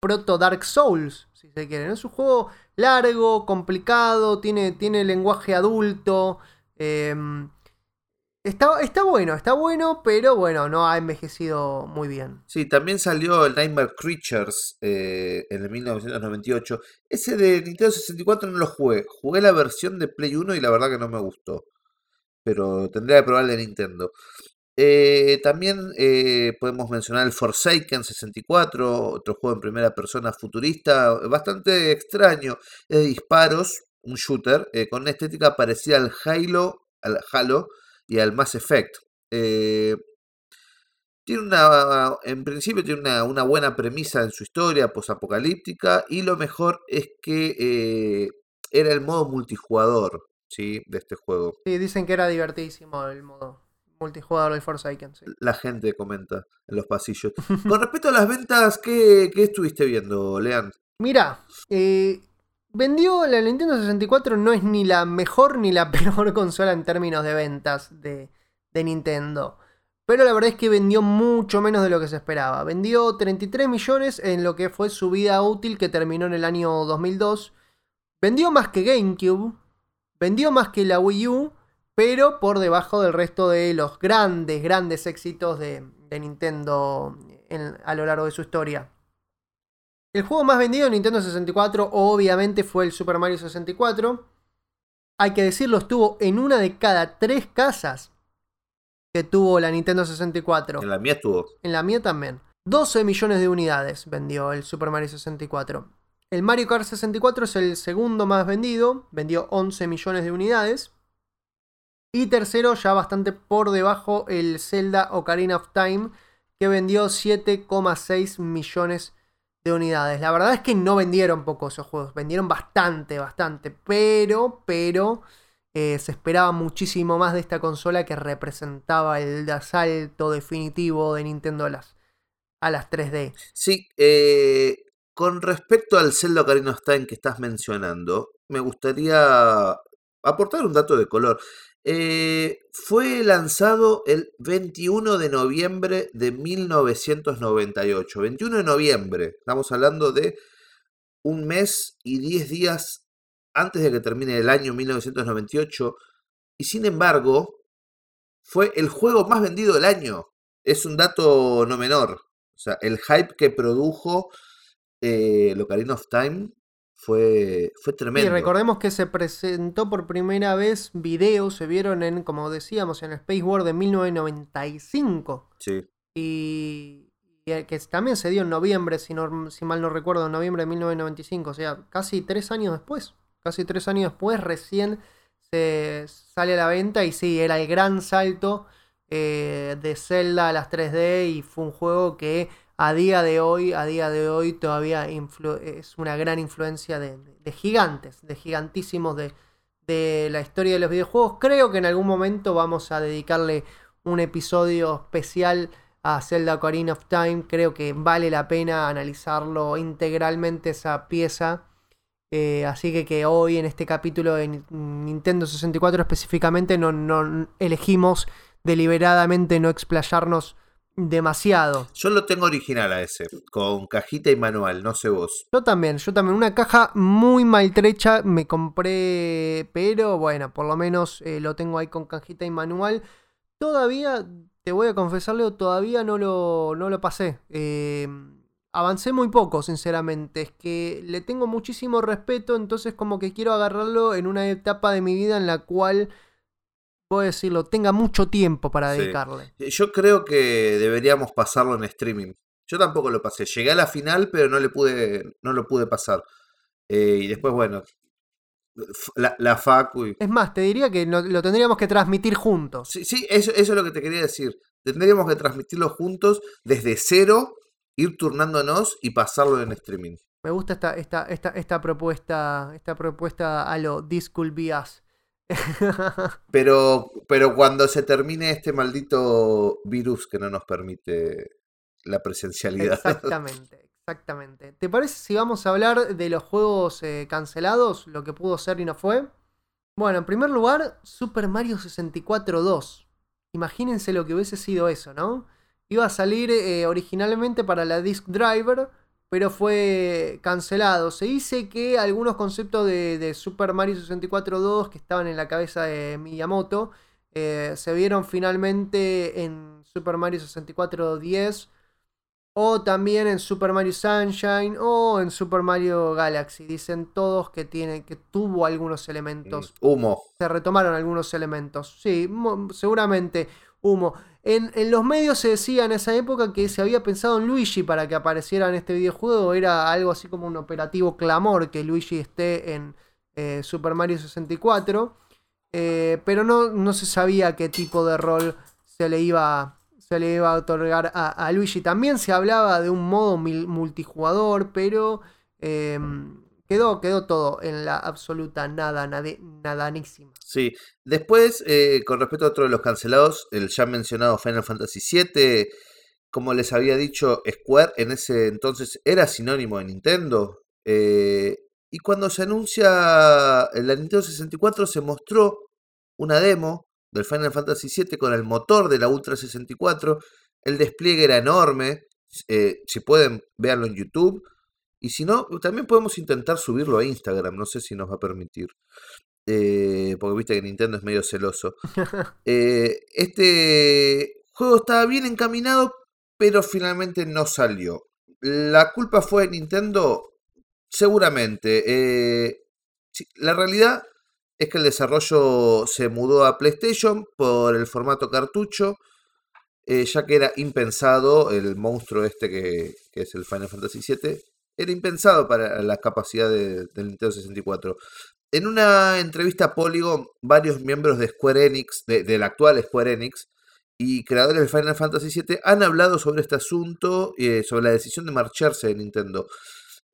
proto Dark Souls, si se quiere. ¿no? Es un juego largo, complicado, tiene, tiene lenguaje adulto. em, está, está bueno, está bueno, pero bueno, no ha envejecido muy bien. Sí, también salió el Nightmare Creatures eh, en el 1998. Ese de Nintendo 64 no lo jugué. Jugué la versión de Play 1 y la verdad que no me gustó. Pero tendría que probar el de Nintendo. Eh, también eh, podemos mencionar el Forsaken 64, otro juego en primera persona futurista, bastante extraño, es de disparos, un shooter, eh, con una estética parecida al Halo, al Halo y al Mass Effect. Eh, tiene una, en principio tiene una, buena premisa en su historia posapocalíptica y lo mejor es que era el modo multijugador ¿sí? de este juego. Sí, dicen que era divertidísimo el modo multijugador del Forsaken. Sí. La gente comenta en los pasillos. Con respecto a las ventas, ¿qué, qué estuviste viendo, Lean? Mira, eh, vendió la Nintendo 64, no es ni la mejor ni la peor consola en términos de ventas de, de Nintendo. Pero la verdad es que vendió mucho menos de lo que se esperaba. Vendió 33 millones en lo que fue su vida útil que terminó en el año 2002. Vendió más que GameCube. Vendió más que la Wii U. Pero por debajo del resto de los grandes, grandes éxitos de, de Nintendo en, a lo largo de su historia. El juego más vendido en Nintendo 64 obviamente fue el Super Mario 64. Hay que decirlo, estuvo en una de cada tres casas que tuvo la Nintendo 64. En la mía estuvo. En la mía también. 12 millones de unidades vendió el Super Mario 64. El Mario Kart 64 es el segundo más vendido, vendió 11 millones de unidades. Y tercero, ya bastante por debajo, el Zelda Ocarina of Time, que vendió 7,6 millones de unidades. La verdad es que no vendieron poco esos juegos, vendieron bastante, bastante. Pero, pero, eh, se esperaba muchísimo más de esta consola que representaba el asalto definitivo de Nintendo a las, a las 3D. Sí, eh, con respecto al Zelda Ocarina of Time que estás mencionando, me gustaría aportar un dato de color. Eh, fue lanzado el 21 de noviembre de 1998. 21 de noviembre. Estamos hablando de un mes y 10 días antes de que termine el año 1998. Y sin embargo, fue el juego más vendido del año. Es un dato no menor. O sea, el hype que produjo eh, el Ocarina of Time fue, fue tremendo. Y recordemos que se presentó por primera vez videos, se vieron en, como decíamos, en el Space War de 1995. Sí. Y, y que también se dio en noviembre, si, no, si mal no recuerdo, en noviembre de 1995. O sea, casi tres años después. Casi tres años después recién se sale a la venta y sí, era el gran salto eh, de Zelda a las 3D y fue un juego que a día de hoy, a día de hoy todavía es una gran influencia de, gigantes, de gigantísimos de, de, la historia de los videojuegos. Creo que en algún momento vamos a dedicarle un episodio especial a Zelda Ocarina of Time. Creo que vale la pena analizarlo integralmente esa pieza. Eh, así que, que hoy en este capítulo de Nintendo 64 específicamente no, no elegimos deliberadamente no explayarnos demasiado. Yo lo tengo original a ese, con cajita y manual, no sé vos. Yo también, yo también. Una caja muy maltrecha me compré, pero bueno, por lo menos eh, lo tengo ahí con cajita y manual. Todavía, te voy a confesarle, todavía no lo, no lo pasé. Eh, avancé muy poco, sinceramente. Es que le tengo muchísimo respeto, entonces como que quiero agarrarlo en una etapa de mi vida en la cual puedo decirlo, tenga mucho tiempo para dedicarle. Sí. Yo creo que deberíamos pasarlo en streaming. Yo tampoco lo pasé. Llegué a la final, pero no le pude, no lo pude pasar. Eh, y después, bueno, la, la Facu. Y... Es más, te diría que lo, lo, tendríamos que transmitir juntos. Sí, sí eso, eso es lo que te quería decir. Tendríamos que transmitirlo juntos desde cero, ir turnándonos y pasarlo en streaming. Me gusta esta, esta, esta, esta propuesta, esta propuesta a lo This Could Be Us. pero, pero cuando se termine este maldito virus que no nos permite la presencialidad. Exactamente, exactamente. ¿Te parece si vamos a hablar de los juegos eh, cancelados? Lo que pudo ser y no fue. Bueno, en primer lugar, Super Mario 64 2. Imagínense lo que hubiese sido eso, ¿no? Iba a salir eh, originalmente para la Disk Driver pero fue cancelado. Se dice que algunos conceptos de, de Super Mario 64 2 que estaban en la cabeza de Miyamoto eh, se vieron finalmente en Super Mario 64 10 o también en Super Mario Sunshine o en Super Mario Galaxy. Dicen todos que tiene que tuvo algunos elementos. Humo. Se retomaron algunos elementos. Sí, seguramente humo. En, en, los medios se decía en esa época que se había pensado en Luigi para que apareciera en este videojuego. Era algo así como un operativo clamor que Luigi esté en eh, Super Mario 64. Eh, pero no, no, se sabía qué tipo de rol se le iba, se le iba a otorgar a, Luigi. También se hablaba de un modo multijugador, pero eh, quedó, quedó todo en la absoluta nada, nada nadanísima. Sí, después, eh, con respecto a otro de los cancelados, el ya mencionado Final Fantasy VII, como les había dicho, Square en ese entonces era sinónimo de Nintendo. Eh, y cuando se anuncia la Nintendo 64 se mostró una demo del Final Fantasy VII con el motor de la Ultra 64. El despliegue era enorme. Eh, si pueden, verlo en YouTube. Y si no, también podemos intentar subirlo a Instagram. No sé si nos va a permitir. Eh, porque viste que Nintendo es medio celoso. Eh, este juego estaba bien encaminado, pero finalmente no salió. La culpa fue de Nintendo, seguramente. Eh, la realidad es que el desarrollo se mudó a PlayStation por el formato cartucho, ya que era impensado el monstruo este que, que, es el Final Fantasy VII. Era impensado para la capacidad del Nintendo 64. En una entrevista a Polygon, varios miembros de Square Enix, de, del actual Square Enix, y creadores de Final Fantasy VII han hablado sobre este asunto, eh, sobre la decisión de marcharse de Nintendo.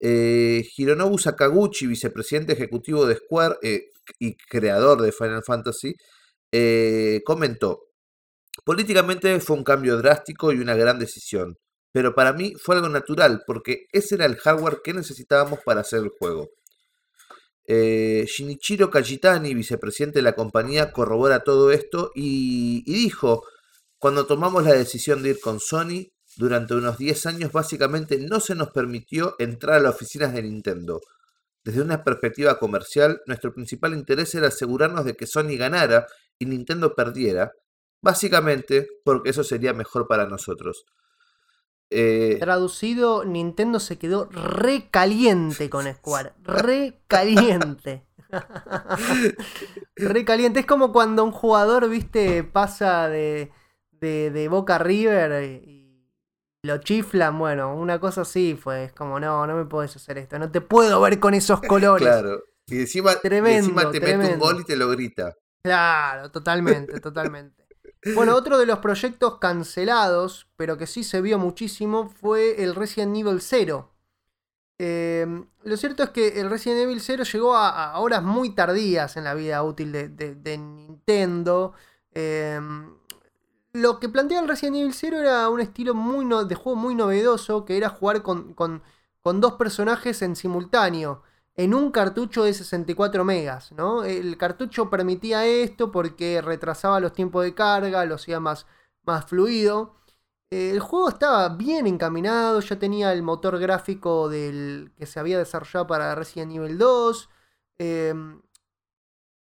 Eh, Hironobu Sakaguchi, vicepresidente ejecutivo de Square eh, y creador de Final Fantasy, eh, comentó, políticamente fue un cambio drástico y una gran decisión, pero para mí fue algo natural porque ese era el hardware que necesitábamos para hacer el juego. Eh, Shinichiro Kajitani, vicepresidente de la compañía, corrobora todo esto y, y, dijo, cuando tomamos la decisión de ir con Sony, durante unos 10 años básicamente no se nos permitió entrar a las oficinas de Nintendo. Desde una perspectiva comercial, nuestro principal interés era asegurarnos de que Sony ganara y Nintendo perdiera, básicamente porque eso sería mejor para nosotros. Eh, Traducido, Nintendo se quedó re caliente con Square. Re caliente. re caliente. Es como cuando un jugador, viste, pasa de, de, de Boca a River y lo chiflan. Bueno, una cosa así fue. Es como, no, no me puedes hacer esto. No te puedo ver con esos colores. Claro. Y encima, tremendo, y encima te tremendo. mete un gol y te lo grita. Claro, totalmente, totalmente. Bueno, otro de los proyectos cancelados, pero que sí se vio muchísimo, fue el Resident Evil 0. Eh, lo cierto es que el Resident Evil 0 llegó a, horas muy tardías en la vida útil de, Nintendo. Eh, lo que planteaba el Resident Evil 0 era un estilo muy de juego muy novedoso, que era jugar con, con dos personajes en simultáneo en un cartucho de 64 megas, ¿no? El cartucho permitía esto porque retrasaba los tiempos de carga, lo hacía más, más fluido. Eh, el juego estaba bien encaminado, ya tenía el motor gráfico del que se había desarrollado para Resident Evil 2. Eh,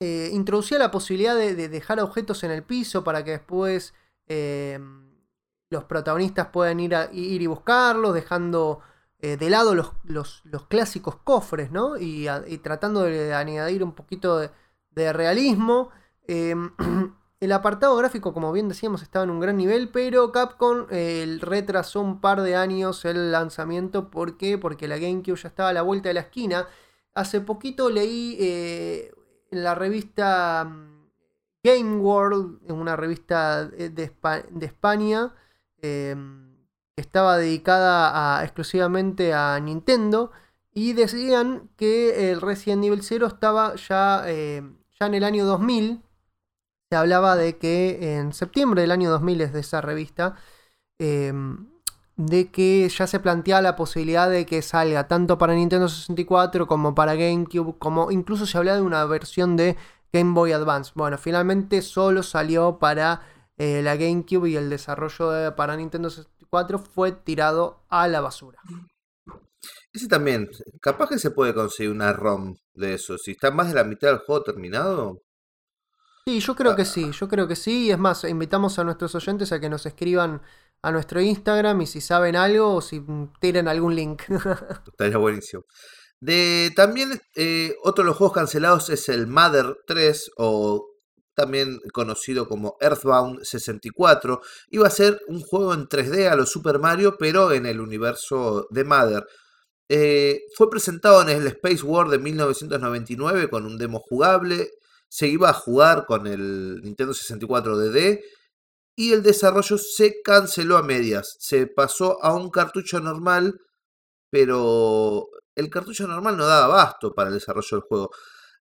eh, introducía la posibilidad de, de, dejar objetos en el piso para que después los protagonistas puedan ir, a, ir y buscarlos, dejando eh, de lado los, los, los, clásicos cofres, ¿no? Y, tratando de añadir un poquito de, realismo. Eh, el apartado gráfico, como bien decíamos, estaba en un gran nivel, pero Capcom retrasó un par de años el lanzamiento. ¿Por qué? Porque la GameCube ya estaba a la vuelta de la esquina. Hace poquito leí eh, en la revista mm, Game World, en una revista de, de, de España, estaba dedicada exclusivamente a Nintendo y decían que el Resident Evil 0 estaba ya, eh, ya en el año 2000. Se hablaba de que en septiembre del año 2000 es de esa revista, eh, de que ya se planteaba la posibilidad de que salga tanto para Nintendo 64 como para GameCube, como incluso se hablaba de una versión de Game Boy Advance. Bueno, finalmente solo salió para eh, la GameCube y el desarrollo de, para Nintendo 64 fue tirado a la basura. Ese también, capaz que se puede conseguir una ROM de eso. Si está más de la mitad del juego terminado. Sí, yo creo ah. que sí, yo creo que sí. Y es más, invitamos a nuestros oyentes a que nos escriban a nuestro Instagram y si saben algo o si tienen algún link. Estaría buenísimo. De, también eh, otro de los juegos cancelados es el Mother 3 o también conocido como Earthbound 64. Iba a ser un juego en 3D a los Super Mario, pero en el universo de Mother. Eh, fue presentado en el Space War de 1999 con un demo jugable. Se iba a jugar con el Nintendo 64 DD y el desarrollo se canceló a medias. Se pasó a un cartucho normal, pero el cartucho normal no daba abasto para el desarrollo del juego.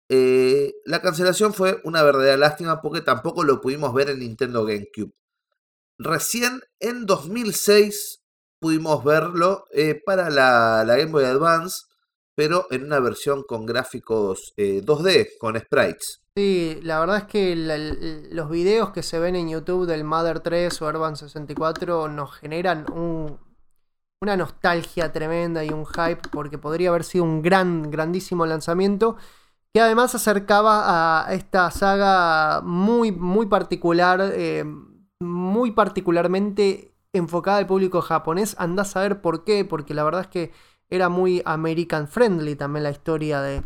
Eh, la cancelación fue una verdadera lástima porque tampoco lo pudimos ver en Nintendo GameCube. Recién en 2006 pudimos verlo eh, para la, Game Boy Advance, pero en una versión con gráficos 2D, eh, con sprites. Sí, la verdad es que los videos que se ven en YouTube del Mother 3 o Urban 64 nos generan una nostalgia tremenda y un hype porque podría haber sido un gran, grandísimo lanzamiento que además acercaba a esta saga muy, muy particular, eh, muy particularmente enfocada al público japonés. Andás a ver por qué, porque la verdad es que era muy American friendly también la historia de,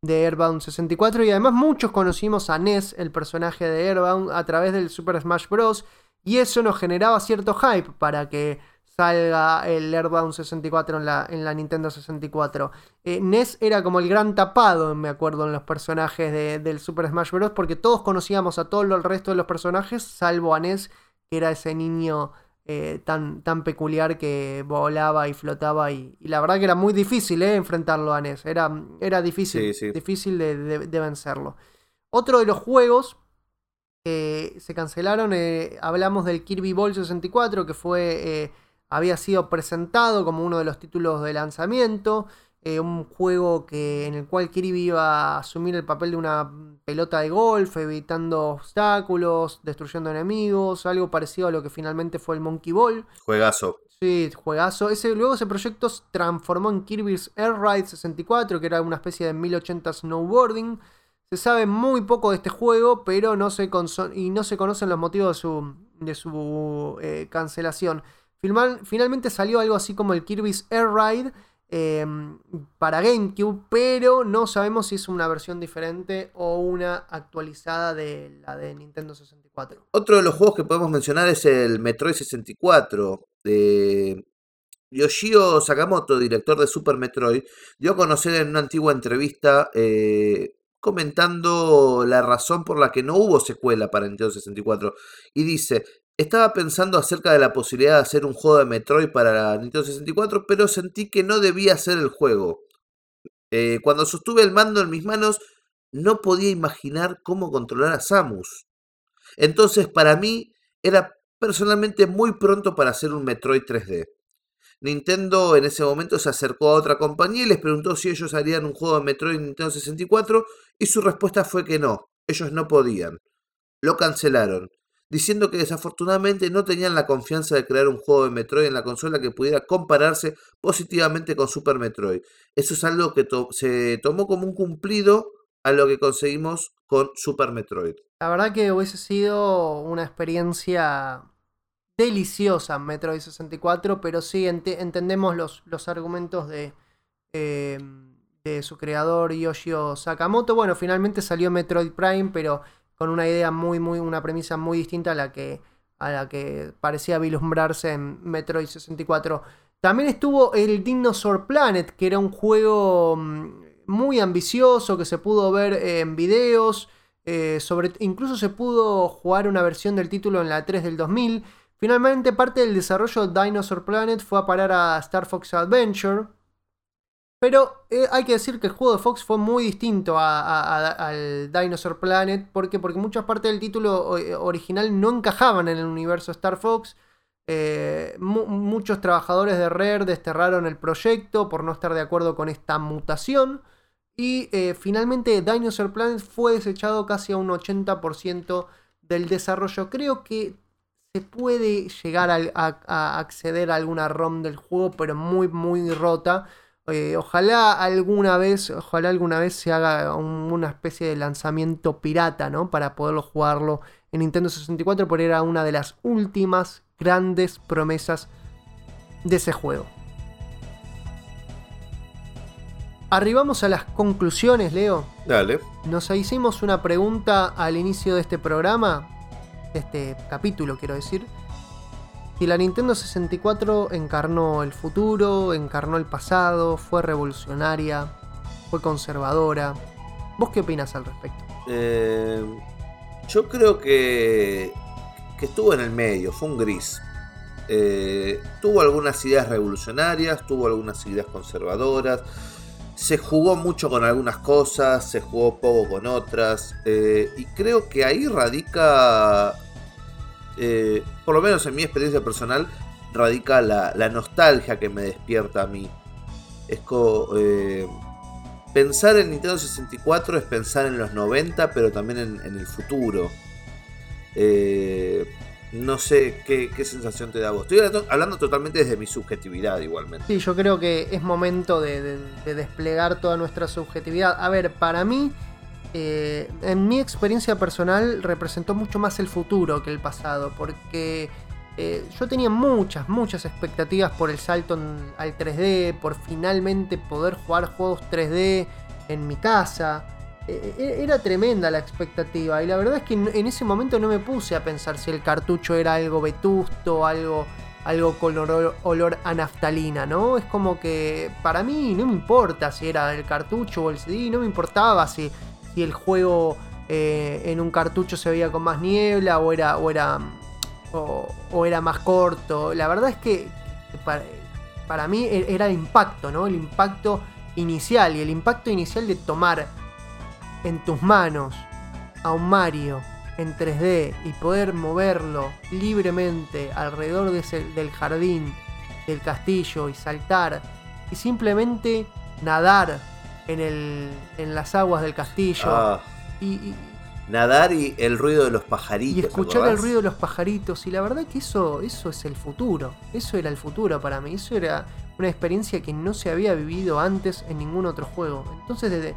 de Airbound 64 y además muchos conocimos a Ness, el personaje de Airbound, a través del Super Smash Bros. Y eso nos generaba cierto hype para que salga el Airbound 64 en la, en la Nintendo 64. Eh, Ness era como el gran tapado, me acuerdo, en los personajes del Super Smash Bros. Porque todos conocíamos a todo el resto de los personajes, salvo a Ness, que era ese niño eh, tan, tan peculiar que volaba y flotaba. Y, la verdad que era muy difícil eh, enfrentarlo a Ness. Era, era difícil, difícil de, de, vencerlo. Otro de los juegos que se cancelaron, hablamos del Kirby Ball 64, que fue había sido presentado como uno de los títulos de lanzamiento. Eh, un juego que, en el cual Kirby iba a asumir el papel de una pelota de golf, evitando obstáculos, destruyendo enemigos, algo parecido a lo que finalmente fue el Monkey Ball. Juegazo. Sí, juegazo. Ese, luego ese proyecto se transformó en Kirby's Air Ride 64, que era una especie de 1080 snowboarding. Se sabe muy poco de este juego, pero no se, y no se conocen los motivos de su, de su eh, cancelación finalmente salió algo así como el Kirby's Air Ride em, para GameCube, pero no sabemos si es una versión diferente o una actualizada de la de Nintendo 64. Otro de los juegos que podemos mencionar es el Metroid 64 de Yoshio Sakamoto, director de Super Metroid, dio a conocer en una antigua entrevista eh, comentando la razón por la que no hubo secuela para Nintendo 64 y dice, estaba pensando acerca de la posibilidad de hacer un juego de Metroid para Nintendo 64, pero sentí que no debía ser el juego. Eh, cuando sostuve el mando en mis manos, no podía imaginar cómo controlar a Samus. Entonces, para mí, era personalmente muy pronto para hacer un Metroid 3D. Nintendo en ese momento se acercó a otra compañía y les preguntó si ellos harían un juego de Metroid en Nintendo 64 y su respuesta fue que no, ellos no podían. Lo cancelaron diciendo que desafortunadamente no tenían la confianza de crear un juego de Metroid en la consola que pudiera compararse positivamente con Super Metroid. Eso es algo que se tomó como un cumplido a lo que conseguimos con Super Metroid. La verdad que hubiese sido una experiencia deliciosa Metroid 64, pero sí entendemos los, los argumentos de, eh, de su creador Yoshio Sakamoto. Bueno, finalmente salió Metroid Prime, pero con una idea muy, muy, una premisa muy distinta a la que, a la que parecía vislumbrarse en Metroid 64. También estuvo el Dinosaur Planet, que era un juego mm, muy ambicioso que se pudo ver en videos. Eh, sobre, incluso se pudo jugar una versión del título en la 3 del 2000. Finalmente, parte del desarrollo de Dinosaur Planet fue a parar a Star Fox Adventure, pero eh, hay que decir que el juego de Fox fue muy distinto al Dinosaur Planet. ¿Por qué? Porque muchas partes del título eh, original no encajaban en el universo Star Fox. Eh, muchos trabajadores de Rare desterraron el proyecto por no estar de acuerdo con esta mutación. Y finalmente Dinosaur Planet fue desechado casi a un 80% del desarrollo. Creo que se puede llegar a, a acceder a alguna ROM del juego, pero muy, muy rota. Eh, ojalá alguna vez, ojalá alguna vez se haga una especie de lanzamiento pirata, ¿no? Para poderlo jugarlo en Nintendo 64, porque era una de las últimas grandes promesas de ese juego. arribamos a las conclusiones, Leo. Dale. Nos hicimos una pregunta al inicio de este programa, de este capítulo quiero decir. Si la Nintendo 64 encarnó el futuro, encarnó el pasado, fue revolucionaria, fue conservadora. ¿Vos qué opinas al respecto? Eh, yo creo que, que estuvo en el medio, fue un gris. Eh, tuvo algunas ideas revolucionarias, tuvo algunas ideas conservadoras, se jugó mucho con algunas cosas, se jugó poco con otras, eh, y creo que ahí radica, eh, por lo menos en mi experiencia personal, radica la, nostalgia que me despierta a mí. Es como... pensar en Nintendo 64 es pensar en los 90, pero también en, el futuro. Eh, no sé qué, sensación te da a vos. Estoy hablando totalmente desde mi subjetividad igualmente. Sí, yo creo que es momento de desplegar toda nuestra subjetividad. A ver, para mí, eh, en mi experiencia personal, representó mucho más el futuro que el pasado, porque eh, yo tenía muchas, muchas expectativas por el salto al 3D, por finalmente poder jugar juegos 3D en mi casa. Eh, era tremenda la expectativa y la verdad es que en ese momento no me puse a pensar si el cartucho era algo vetusto, algo, algo con olor, olor, a naftalina, ¿no? Es como que para mí no me importa si era el cartucho o el CD, no me importaba si, el juego eh, en un cartucho se veía con más niebla o era, o era, o, o era más corto. La verdad es que para, para mí e, era el impacto, ¿no? El impacto inicial y el impacto inicial de tomar en tus manos a un Mario en 3D y poder moverlo libremente alrededor de ese, del jardín, del castillo y saltar y simplemente nadar en, el, en las aguas del castillo. Ah, y, y, nadar y el ruido de los pajaritos. Y escuchar el ruido de los pajaritos. Y la verdad que eso, eso es el futuro. Eso era el futuro para mí. Eso era una experiencia que no se había vivido antes en ningún otro juego. Entonces desde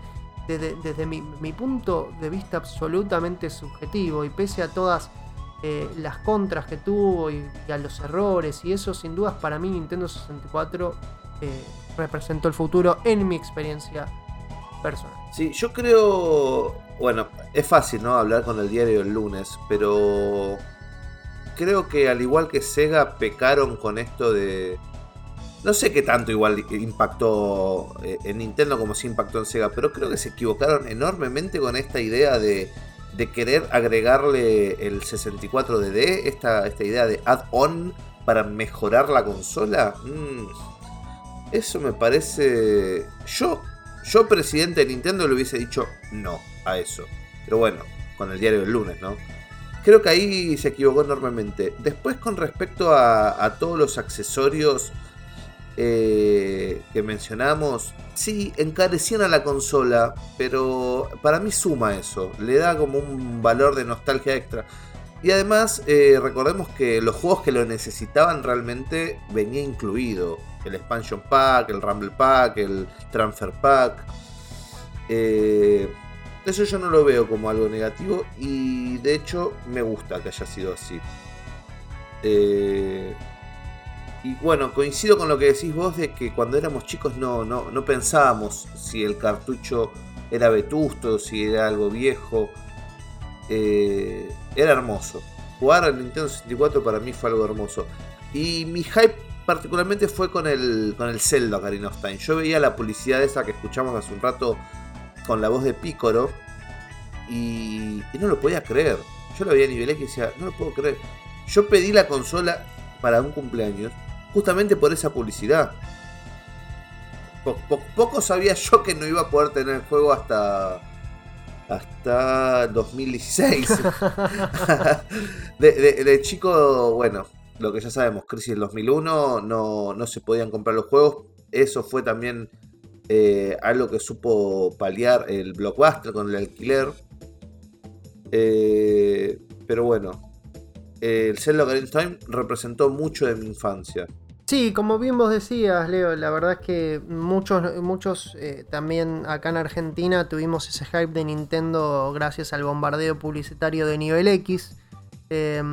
desde, desde mi, mi, punto de vista absolutamente subjetivo y pese a todas eh, las contras que tuvo y, y, a los errores y eso, sin dudas para mí Nintendo 64 eh, representó el futuro en mi experiencia personal. Sí, yo creo, bueno, es fácil, ¿no? Hablar con el diario el lunes, pero creo que al igual que Sega pecaron con esto de no sé qué tanto igual impactó eh, en Nintendo como si impactó en Sega, pero creo que se equivocaron enormemente con esta idea de, de querer agregarle el 64DD, esta, esta idea de add-on para mejorar la consola. Mm, eso me parece... Yo, yo presidente de Nintendo le hubiese dicho no a eso. Pero bueno, con el diario del lunes, ¿no? Creo que ahí se equivocó enormemente. Después con respecto a, todos los accesorios eh, que mencionamos, sí, encarecían a la consola, pero para mí suma eso, le da como un valor de nostalgia extra. Y además, eh, recordemos que los juegos que lo necesitaban realmente venía incluido. El Expansion Pack, el Rumble Pack, el Transfer Pack. Eh, eso yo no lo veo como algo negativo y de hecho me gusta que haya sido así. Eh, y bueno, coincido con lo que decís vos de que cuando éramos chicos no, no, no pensábamos si el cartucho era vetusto, si era algo viejo. Eh, era hermoso. Jugar al Nintendo 64 para mí fue algo hermoso. Y mi hype particularmente fue con el, con el Zelda Ocarina of Time. Yo veía la publicidad esa que escuchamos hace un rato con la voz de Picoro y, y no lo podía creer. Yo lo veía a nivel X y decía, no lo puedo creer. Yo pedí la consola para un cumpleaños justamente por esa publicidad. Po po poco sabía yo que no iba a poder tener el juego hasta hasta 2016. de, de, de, chico, bueno, lo que ya sabemos, crisis del 2001, no, no se podían comprar los juegos. Eso fue también eh, algo que supo paliar el blockbuster con el alquiler. Eh, pero bueno, el Zelda Ocarina Time representó mucho de mi infancia. Sí, como bien vos decías, Leo, la verdad es que muchos, muchos eh, también acá en Argentina tuvimos ese hype de Nintendo gracias al bombardeo publicitario de nivel X. Eh,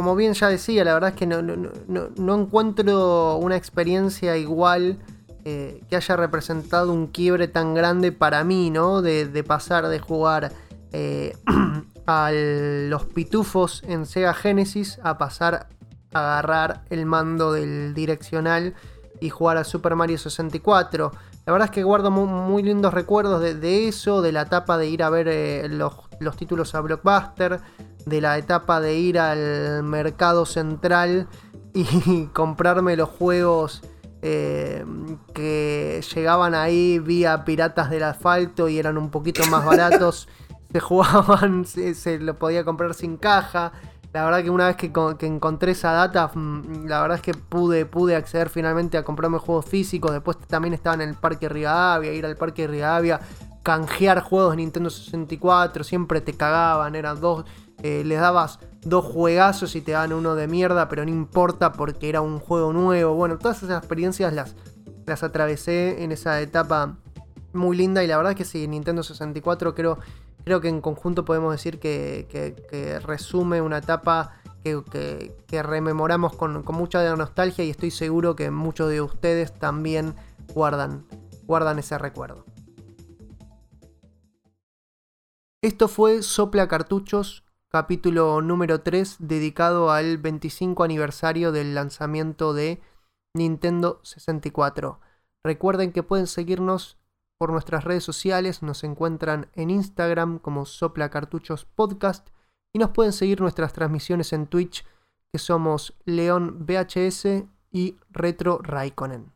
como bien ya decía, la verdad es que no, encuentro una experiencia igual eh, que haya representado un quiebre tan grande para mí, ¿no? De, de pasar de jugar eh, a los pitufos en Sega Genesis a pasar a agarrar el mando del direccional y jugar a Super Mario 64. La verdad es que guardo muy, lindos recuerdos de, eso, de la etapa de ir a ver eh, los, los, títulos a Blockbuster, de la etapa de ir al mercado central y comprarme los juegos eh, que llegaban ahí vía piratas del asfalto y eran un poquito más baratos. se jugaban, se, lo podía comprar sin caja. La verdad que una vez que, encontré esa data, mm, la verdad es que pude, pude acceder finalmente a comprarme juegos físicos. Después también estaba en el Parque Rivadavia, ir al Parque Rivadavia, canjear juegos de Nintendo 64, siempre te cagaban, eran dos, eh, les dabas dos juegazos y te daban uno de mierda, pero no importa porque era un juego nuevo. Bueno, todas esas experiencias las, las atravesé en esa etapa muy linda y la verdad es que sí, Nintendo 64 creo, creo que en conjunto podemos decir que, resume una etapa que, rememoramos con, mucha nostalgia y estoy seguro que muchos de ustedes también guardan, guardan ese recuerdo. Esto fue Sopla Cartuchos capítulo número 3 dedicado al 25 aniversario del lanzamiento de Nintendo 64. Recuerden que pueden seguirnos por nuestras redes sociales, nos encuentran en Instagram como Sopla Cartuchos Podcast y nos pueden seguir nuestras transmisiones en Twitch que somos León VHS y Retro Raikkonen.